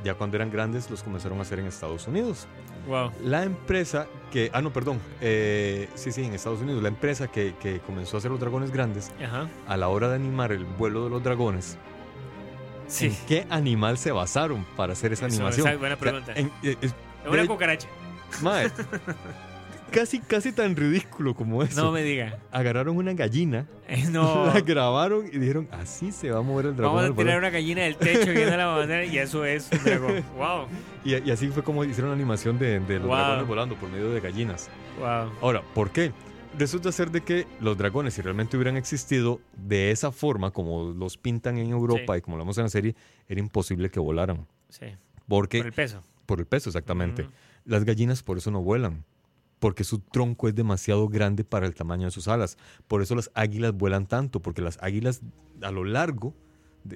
Speaker 2: ya cuando eran grandes los comenzaron a hacer en Estados Unidos.
Speaker 5: Wow.
Speaker 2: La empresa que, ah no, perdón, eh, sí, sí, en Estados Unidos, la empresa que, que comenzó a hacer los dragones grandes,
Speaker 5: Ajá.
Speaker 2: a la hora de animar el vuelo de los dragones,
Speaker 5: Sí.
Speaker 2: ¿en qué animal se basaron para hacer esa
Speaker 5: Eso,
Speaker 2: animación?
Speaker 5: esa buena
Speaker 2: O sea,
Speaker 5: pregunta.
Speaker 2: en- eh, es-
Speaker 5: una
Speaker 2: de-
Speaker 5: cucaracha.
Speaker 2: mae, casi, casi tan ridículo como eso.
Speaker 5: No me diga.
Speaker 2: Agarraron una gallina,
Speaker 5: Eh, No.
Speaker 2: la grabaron y dijeron, así se va a mover el dragón.
Speaker 5: Vamos a tirar
Speaker 2: volar".
Speaker 5: una gallina del techo viendo la y eso es un dragón. Wow.
Speaker 2: y, y así fue como hicieron la animación de, de los
Speaker 5: Wow.
Speaker 2: dragones volando por medio de gallinas.
Speaker 5: Wow.
Speaker 2: Ahora, ¿por qué? Resulta ser de que los dragones, si realmente hubieran existido de esa forma, como los pintan en Europa
Speaker 5: Sí.
Speaker 2: y como lo vemos en la serie, era imposible que volaran.
Speaker 5: Sí.
Speaker 2: Porque,
Speaker 5: Por el peso.
Speaker 2: por el peso, exactamente.
Speaker 5: Ujú.
Speaker 2: Las gallinas por eso no vuelan. Porque su tronco es demasiado grande para el tamaño de sus alas. Por eso las águilas vuelan tanto. Porque las águilas a lo largo,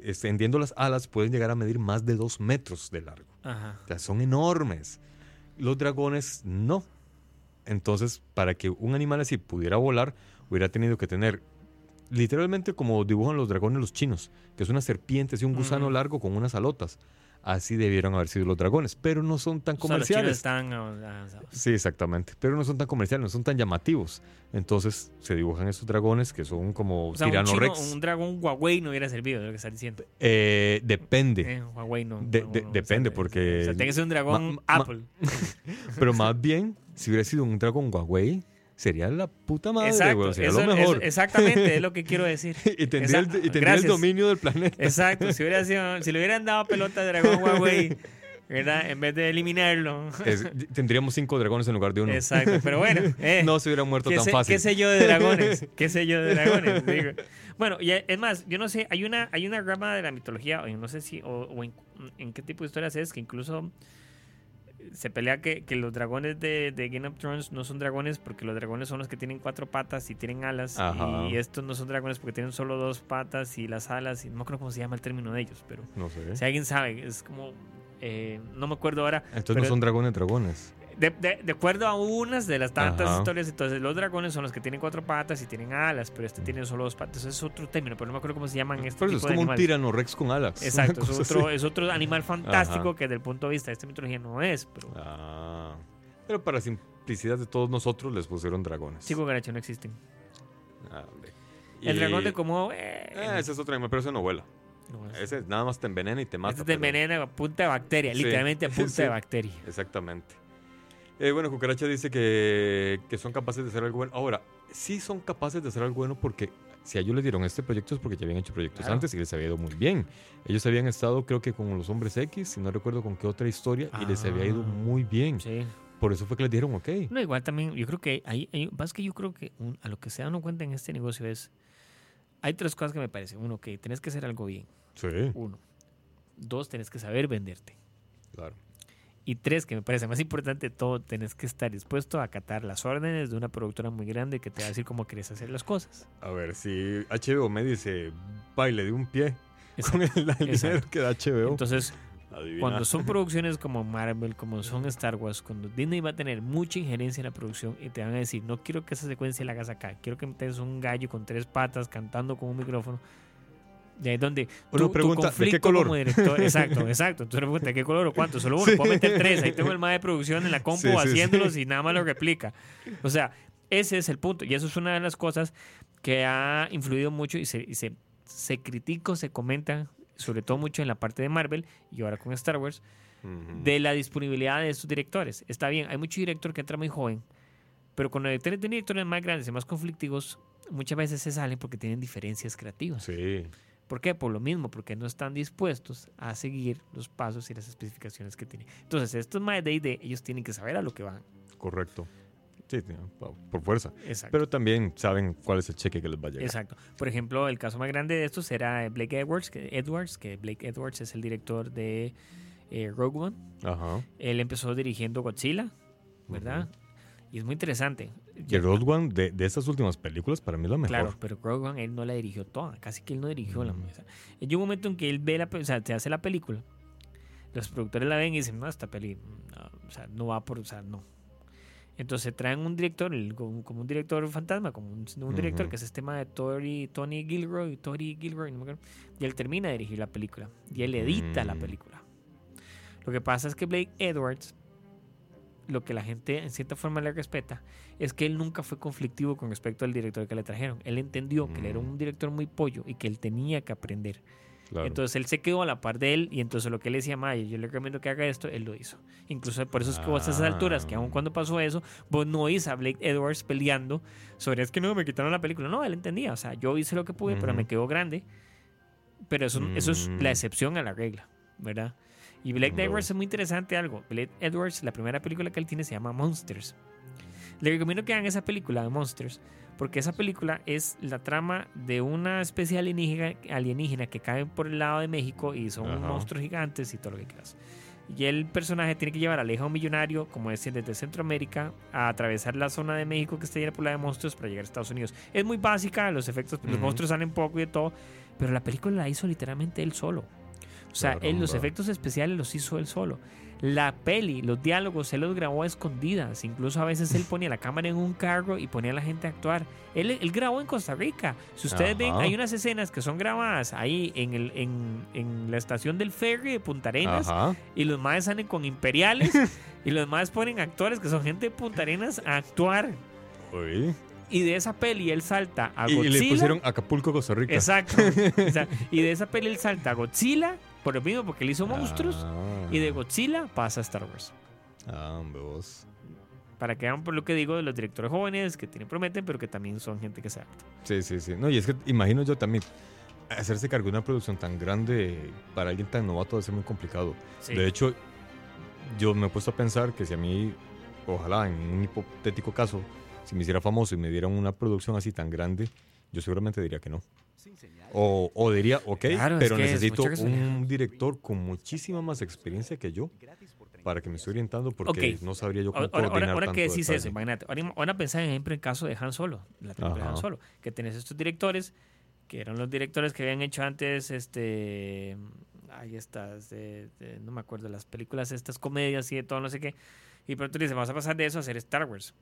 Speaker 2: extendiendo las alas, pueden llegar a medir más de dos metros de largo.
Speaker 5: Ajá.
Speaker 2: O sea, son enormes. Los dragones no. Entonces, para que un animal así pudiera volar, hubiera tenido que tener literalmente como dibujan los dragones los chinos, que es una serpiente, así un gusano largo con unas alotas. Así debieron haber sido los dragones, pero no son tan
Speaker 5: O sea, los
Speaker 2: comerciales.
Speaker 5: están avanzados.
Speaker 2: Sí, exactamente. Pero no son tan comerciales, no son tan llamativos. Entonces se dibujan estos dragones que son como
Speaker 5: O sea, un, chino,
Speaker 2: Rex.
Speaker 5: un dragón Huawei no hubiera servido, es lo que estás diciendo.
Speaker 2: Eh, depende.
Speaker 5: Eh, Huawei no.
Speaker 2: De- de- depende,
Speaker 5: o sea,
Speaker 2: porque-
Speaker 5: O sea, tiene que ser un dragón
Speaker 2: Ma- ma-
Speaker 5: Apple.
Speaker 2: Pero más bien, si hubiera sido un dragón Huawei, sería la puta madre,
Speaker 5: Exacto.
Speaker 2: güey, Sería
Speaker 5: eso-
Speaker 2: lo mejor.
Speaker 5: eso- exactamente, es lo que quiero decir.
Speaker 2: y tendría, el,
Speaker 5: Exacto,
Speaker 2: y tendría el
Speaker 5: gracias.
Speaker 2: dominio del planeta.
Speaker 5: Exacto. Si, hubiera sido, si le hubieran dado pelota al dragón Huawei, ¿verdad? En vez de eliminarlo.
Speaker 2: Es- tendríamos cinco dragones en lugar de uno.
Speaker 5: Exacto. Pero bueno, eh,
Speaker 2: no se hubieran muerto
Speaker 5: ¿Qué
Speaker 2: tan
Speaker 5: sé,
Speaker 2: fácil.
Speaker 5: qué sé yo de dragones? ¿Qué sé yo de dragones? Digo. Bueno, y es más, yo no sé, hay una, hay una rama de la mitología, o no sé si, o, o en, en qué tipo de historias es, que incluso se pelea que, que los dragones de, de Game of Thrones no son dragones porque los dragones son los que tienen cuatro patas y tienen alas,
Speaker 2: Ajá.
Speaker 5: y estos no son dragones porque tienen solo dos patas y las alas, y no me acuerdo cómo se llama el término de ellos, pero
Speaker 2: No sé.
Speaker 5: si alguien sabe, es como, eh, no me acuerdo ahora, pero-
Speaker 2: no son dragones, dragones.
Speaker 5: De, de- de acuerdo a unas de las tantas
Speaker 2: Ajá.
Speaker 5: historias, entonces los dragones son los que tienen cuatro patas y tienen alas, pero este tiene solo dos patas. Eso es otro término, pero no me acuerdo cómo se llaman
Speaker 2: eso
Speaker 5: tipo
Speaker 2: es
Speaker 5: de
Speaker 2: como un tirano rex con alas.
Speaker 5: Exacto, es otro, es otro animal fantástico
Speaker 2: Ajá.
Speaker 5: que desde el punto de vista de esta mitología no es, pero
Speaker 2: Ah, pero para simplicidad de todos nosotros les pusieron dragones.
Speaker 5: sí, cucaracha no existen.
Speaker 2: Ah.
Speaker 5: El dragón de como... eh,
Speaker 2: Ah, ese es otro animal, pero ese no vuela.
Speaker 5: no,
Speaker 2: Ese nada más te envenena y te mata.
Speaker 5: este te
Speaker 2: pero-
Speaker 5: envenena a punta de bacteria,
Speaker 2: Sí,
Speaker 5: literalmente a punta
Speaker 2: sí.
Speaker 5: de bacteria.
Speaker 2: Exactamente. Eh, bueno, Cucaracha dice que, que son capaces de hacer algo bueno. Ahora, sí son capaces de hacer algo bueno porque si a ellos les dieron este proyecto es porque ya habían hecho proyectos
Speaker 5: Claro.
Speaker 2: antes y les había ido muy bien. Ellos habían estado, creo que con los Hombres X, si no recuerdo con qué otra historia, y les había ido
Speaker 5: Ah.
Speaker 2: muy bien.
Speaker 5: Sí.
Speaker 2: Por eso fue que les dijeron, ok.
Speaker 5: No, igual también, yo creo que hay, hay más que yo creo que un- a lo que se dan cuenta en este negocio es, hay tres cosas que me parecen. Uno, que tenés que hacer algo bien.
Speaker 2: Sí,
Speaker 5: Uno. Dos, tenés que saber venderte.
Speaker 2: claro.
Speaker 5: Y tres, que me parece más importante de todo, tenés que estar dispuesto a acatar las órdenes de una productora muy grande que te va a decir cómo quieres hacer las cosas.
Speaker 2: A ver, si HBO me dice, baile de un pie con el, el dinero
Speaker 5: Exacto.
Speaker 2: que da HBO,
Speaker 5: Entonces,
Speaker 2: adivina.
Speaker 5: cuando son producciones como Marvel, como son Star Wars, cuando Disney va a tener mucha injerencia en la producción y te van a decir, no quiero que esa secuencia la hagas acá, quiero que metes un gallo con tres patas cantando con un micrófono. Y ahí es donde
Speaker 2: Uno
Speaker 5: tu, tu
Speaker 2: pregunta, ¿de qué
Speaker 5: conflicto
Speaker 2: color?
Speaker 5: como director, exacto, exacto. Entonces pregunta, ¿de qué color o cuánto? Solo uno,
Speaker 2: Sí.
Speaker 5: puedo meter tres. Ahí tengo el más de producción en la compu
Speaker 2: Sí,
Speaker 5: haciéndolos
Speaker 2: sí.
Speaker 5: y nada más lo replica. O sea, ese es el punto. Y eso es una de las cosas que ha influido mucho y se, y se, se critica se comenta, sobre todo mucho en la parte de Marvel y ahora con Star Wars, de la disponibilidad de estos directores. Está bien, hay mucho director que entra muy joven, pero con los directores, directores más grandes y más conflictivos, muchas veces se salen porque tienen diferencias creativas.
Speaker 2: Sí,
Speaker 5: ¿Por qué? Por lo mismo, porque no están dispuestos a seguir los pasos y las especificaciones que tienen. Entonces, estos más de ID, ellos tienen que saber a lo que van.
Speaker 2: correcto. Sí, sí, por fuerza.
Speaker 5: Exacto.
Speaker 2: Pero también saben cuál es el cheque que les va a llegar.
Speaker 5: Exacto. Por ejemplo, el caso más grande de estos era Blake Edwards, que, Edwards, que Blake Edwards es el director de eh, Rogue One.
Speaker 2: Ajá.
Speaker 5: Él empezó dirigiendo Godzilla, ¿verdad? Y es muy interesante.
Speaker 2: El Road One de, de estas últimas películas para mí es la mejor.
Speaker 5: Claro, pero Rogue One él no la dirigió toda, casi que él no dirigió la
Speaker 2: Mm.
Speaker 5: mesa. Hay un momento en que él ve la, o sea, se hace la película, los productores la ven y dicen, no, esta peli, no, o sea, no va por, o sea, no. Entonces traen un director, el- como, como un director fantasma, como un, un director que es este tema de Tori, Tony Gilroy, Tori Gilroy, no me acuerdo, y él termina de dirigir la película, y él edita la
Speaker 2: Mm.
Speaker 5: película. Lo que pasa es que Blake Edwards, lo que la gente en cierta forma le respeta, es que él nunca fue conflictivo con respecto al director que le trajeron. Él entendió que él era
Speaker 2: Mm.
Speaker 5: un director muy pollo y que él tenía que aprender.
Speaker 2: Claro.
Speaker 5: Entonces él se quedó a la par de él y entonces lo que él decía, Maya, yo le recomiendo que haga esto, él lo hizo. Incluso por eso es que vos a esas alturas, que aun
Speaker 2: Ah.
Speaker 5: cuando pasó eso, vos no oís a Blake Edwards peleando sobre es que no, me quitaron la película. No, él entendía, o sea, yo hice lo que pude, pero me quedó grande. Pero eso, eso es la
Speaker 2: Mm.
Speaker 5: excepción a la regla, ¿verdad? Y Blake. Edwards es muy interesante algo. Blake Edwards, la primera película que él tiene se llama Monsters. Le recomiendo que hagan esa película de Monsters, porque esa película es la trama de una especie alienígena, alienígena que cae por el lado de México y son
Speaker 2: Ajá.
Speaker 5: monstruos gigantes y todo lo que quieras. Y el personaje tiene que llevar a de un millonario, como decía, desde Centroamérica, a atravesar la zona de México que está llena por la de monstruos para llegar a Estados Unidos. Es muy básica, los efectos, los
Speaker 2: Ujú.
Speaker 5: monstruos salen poco y de todo, pero la película la hizo literalmente él solo. O sea, él, los efectos especiales los hizo él solo. La peli, los diálogos, él los grabó a escondidas. Incluso a veces él ponía la cámara en un carro y ponía a la gente a actuar. Él, él grabó en Costa Rica. Si ustedes ven, hay unas escenas que son grabadas ahí en, el, en, en la estación del ferry de Punta Arenas
Speaker 2: Ajá.
Speaker 5: y los maes salen con imperiales y los maes ponen actores que son gente de Punta Arenas a actuar.
Speaker 2: Uy.
Speaker 5: Y de esa peli él salta a
Speaker 2: Y, y
Speaker 5: Godzilla.
Speaker 2: le pusieron Acapulco, Costa Rica.
Speaker 5: Exacto. Y de esa peli él salta a Godzilla, por lo mismo, porque él hizo monstruos.
Speaker 2: Ah.
Speaker 5: Y de Godzilla pasa a Star Wars.
Speaker 2: Ah, vos.
Speaker 5: Para que vean por lo que digo de los directores jóvenes que tienen prometen, pero que también son gente que se adapta.
Speaker 2: Sí, sí, sí. No, y es que imagino yo también. Hacerse cargo de una producción tan grande para alguien tan novato debe ser muy complicado.
Speaker 5: Sí.
Speaker 2: De hecho, yo me he puesto a pensar que si a mí, ojalá en un hipotético caso, si me hiciera famoso y me dieran una producción así tan grande, yo seguramente diría que no. O, o diría, ok,
Speaker 5: Claro, es
Speaker 2: pero necesito un director con muchísima más experiencia que yo para que me esté orientando porque no sabría yo cómo
Speaker 5: Ahora, ahora,
Speaker 2: coordinar
Speaker 5: ahora
Speaker 2: tanto
Speaker 5: que decís
Speaker 2: detalle.
Speaker 5: eso, imagínate. Ahora, ahora pensá, por ejemplo, en el caso de Han Solo, la película de Han. Solo, que tenés estos directores, que eran los directores que habían hecho antes, este, ahí estas, de- de- no me acuerdo, las películas, estas comedias y de todo, no sé qué, y pronto dicen, vamos a pasar de eso a hacer Star Wars.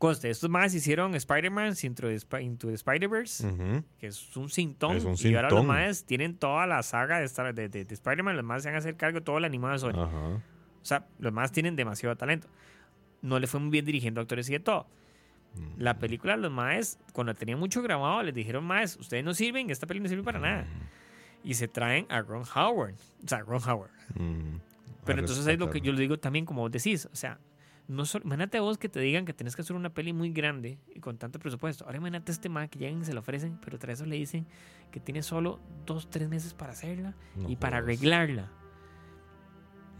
Speaker 5: Conste, estos más hicieron Spider-Man Into the, Spi- Into the Spider-Verse,
Speaker 2: Ujú.
Speaker 5: que es un sintón,
Speaker 2: Es un
Speaker 5: y ahora los más tienen toda la saga de, Star- de, de- de Spider-Man, los más se van a hacer cargo de todo la animado de Sony.
Speaker 2: Ajá.
Speaker 5: O sea, los más tienen demasiado talento. No le fue muy bien dirigiendo actores y de todo. La película, los maes, cuando tenían mucho grabado, les dijeron, maes, ustedes no sirven, esta película no sirve para nada. Y se traen a Ron Howard. O sea, Ron Howard.
Speaker 2: Mm.
Speaker 5: Pero
Speaker 2: A
Speaker 5: entonces es lo que yo le digo también, como vos decís. O sea, no solo, imagínate vos que te digan que tenés que hacer una peli muy grande y con tanto presupuesto. Ahora imagínate este man que llegan y se lo ofrecen, pero tras eso le dicen que tiene solo dos, tres meses para hacerla
Speaker 2: No
Speaker 5: y para arreglarla.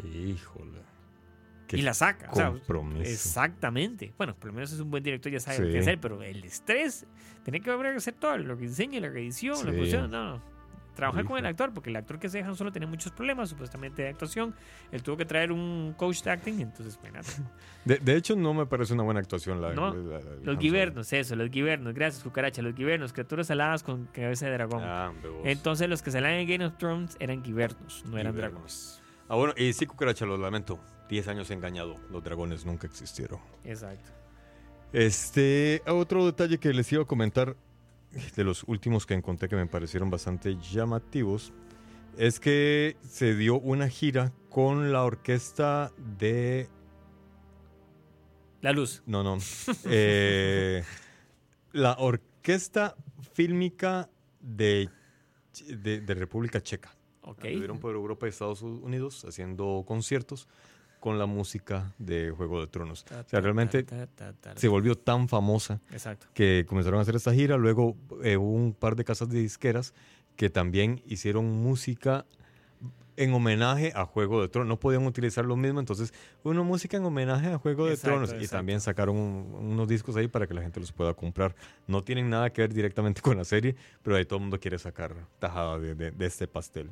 Speaker 2: Híjole. Qué
Speaker 5: Y la saca. O sea. Exactamente. Bueno, por lo menos es un buen director, ya sabe lo
Speaker 2: Sí.
Speaker 5: que hacer, pero el estrés, tiene que volver a hacer todo, lo que diseña, la reedición, la
Speaker 2: Sí.
Speaker 5: producción, no. Trabajar con el actor, porque el actor que se dejan solo tenía muchos problemas, supuestamente, de actuación. Él tuvo que traer un coach de acting, entonces, bueno,
Speaker 2: De, de hecho, no me parece una buena actuación la,
Speaker 5: No,
Speaker 2: la- la- la-
Speaker 5: los guibernos, eso, los guibernos, gracias, cucaracha, los guibernos, criaturas aladas con cabeza de dragón.
Speaker 2: Ah.
Speaker 5: Entonces, los que salían en Game of Thrones eran guibernos, no eran dragones.
Speaker 2: Ah, bueno, y sí, cucaracha, lo lamento. Diez años engañado. Los dragones nunca existieron.
Speaker 5: Exacto.
Speaker 2: Este, otro detalle que les iba a comentar, de los últimos que encontré que me parecieron bastante llamativos, es que se dio una gira con la orquesta de...
Speaker 5: La luz.
Speaker 2: No, no. eh, la orquesta fílmica de, de, de República Checa.
Speaker 5: Ok.
Speaker 2: Estuvieron por Europa y Estados Unidos haciendo conciertos con la música de Juego de Tronos.
Speaker 5: Ta,
Speaker 2: O sea, realmente
Speaker 5: ta,
Speaker 2: se volvió tan famosa
Speaker 5: Exacto.
Speaker 2: que comenzaron a hacer esta gira. Luego eh, hubo un par de casas de disqueras que también hicieron música en homenaje a Juego de Tronos. No podían utilizar lo mismo, entonces una música en homenaje a Juego de
Speaker 5: Exacto,
Speaker 2: Tronos. Y también sacaron un- unos discos ahí para que la gente los pueda comprar. No tienen nada que ver directamente con la serie, pero ahí todo el mundo quiere sacar tajada de, de- de este pastel.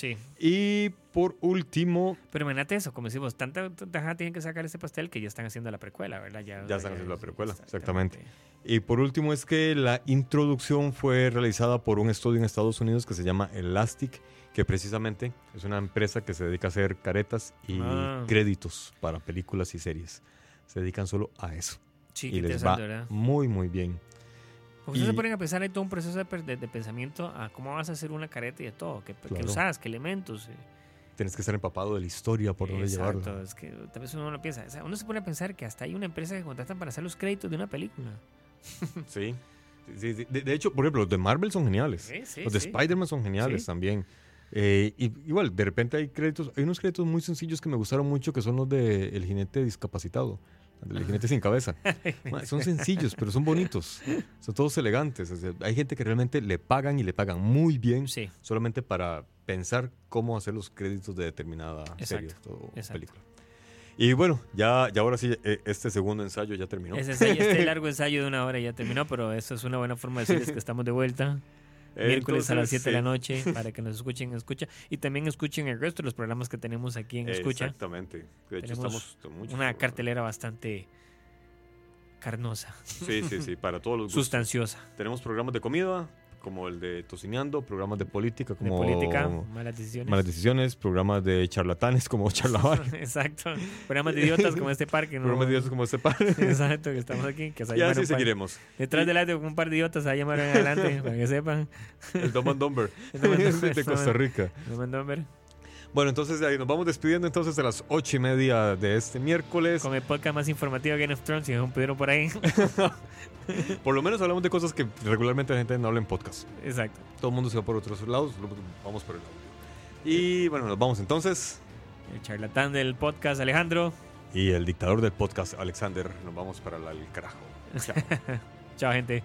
Speaker 5: Sí.
Speaker 2: Y por último,
Speaker 5: Pero imagínate eso, como decimos, tanta tajada tienen que sacar ese pastel que ya están haciendo la precuela, ¿verdad? Ya,
Speaker 2: Ya están haciendo la precuela,
Speaker 5: exactamente.
Speaker 2: Y por último es que la introducción fue realizada por un estudio en Estados Unidos que se llama Elastic, que precisamente es una empresa que se dedica a hacer caretas y
Speaker 5: Ah.
Speaker 2: créditos para películas y series. Se dedican solo a eso.
Speaker 5: Sí,
Speaker 2: y les va
Speaker 5: ¿verdad?
Speaker 2: muy, muy bien.
Speaker 5: Ustedes se ponen a pensar en todo un proceso de, per- de- de pensamiento a cómo vas a hacer una careta y de todo, qué, usas, qué elementos. eh.
Speaker 2: tienes que estar empapado de la historia por dónde
Speaker 5: Exacto,
Speaker 2: llevarlo.
Speaker 5: es que tal vez uno no piensa. O sea, uno se pone a pensar que hasta hay una empresa que contratan para hacer los créditos de una película.
Speaker 2: Sí. Sí, sí. De, de hecho, por ejemplo, los de Marvel son geniales.
Speaker 5: Sí,
Speaker 2: los de. Spider-Man son geniales también. Eh, y, igual, de repente hay créditos, hay unos créditos muy sencillos que me gustaron mucho que son los de El jinete discapacitado, del jinete sin cabeza. Ma, son sencillos, pero son bonitos. Son todos elegantes. o sea, hay gente que realmente le pagan y le pagan muy bien
Speaker 5: Sí.
Speaker 2: solamente para pensar cómo hacer los créditos de determinada serie
Speaker 5: Exacto,
Speaker 2: o
Speaker 5: exacto.
Speaker 2: película. Y bueno, ya, ya ahora sí, eh, este segundo ensayo ya terminó.
Speaker 5: Ese ensayo, este largo ensayo de una hora ya terminó, pero eso es una buena forma de decirles que estamos de vuelta. Miércoles a las
Speaker 2: Entonces,
Speaker 5: 7 de la noche para que nos escuchen en Escucha. Y también escuchen el resto de los programas que tenemos aquí en Escucha.
Speaker 2: Exactamente. De hecho,
Speaker 5: Tenemos
Speaker 2: estamos muchos
Speaker 5: Una cartelera bastante carnosa,
Speaker 2: Sí, sí, sí, para todos los gustos.
Speaker 5: sustanciosa.
Speaker 2: Tenemos programas de comida, como el de Tocineando, programas de política,
Speaker 5: De
Speaker 2: como
Speaker 5: política, malas decisiones.
Speaker 2: Malas Decisiones, programas de charlatanes, como Charlavar,
Speaker 5: Exacto. Programas de idiotas como este parque. ¿no?
Speaker 2: programas de idiotas como este par.
Speaker 5: Exacto, que estamos aquí. Que se
Speaker 2: y así
Speaker 5: un par-
Speaker 2: seguiremos.
Speaker 5: Detrás del audio, un par de idiotas a llamar adelante para que sepan.
Speaker 2: El Dumb and Dumber
Speaker 5: El Dumb and
Speaker 2: de
Speaker 5: Dumber,
Speaker 2: Costa Rica.
Speaker 5: Me mandó a ver.
Speaker 2: Bueno, entonces de ahí nos vamos despidiendo entonces a las ocho y media de este miércoles.
Speaker 5: Con el podcast más informativo de Game of Thrones, si no pudieron por ahí.
Speaker 2: Por lo menos hablamos de cosas que regularmente la gente no habla en podcast.
Speaker 5: Exacto.
Speaker 2: Todo el mundo se va por otros lados, vamos por el audio. Y bueno, nos vamos entonces.
Speaker 5: El charlatán del podcast, Alejandro.
Speaker 2: Y el dictador del podcast, Alexander, nos vamos para el carajo. Chao.
Speaker 5: Chao, gente.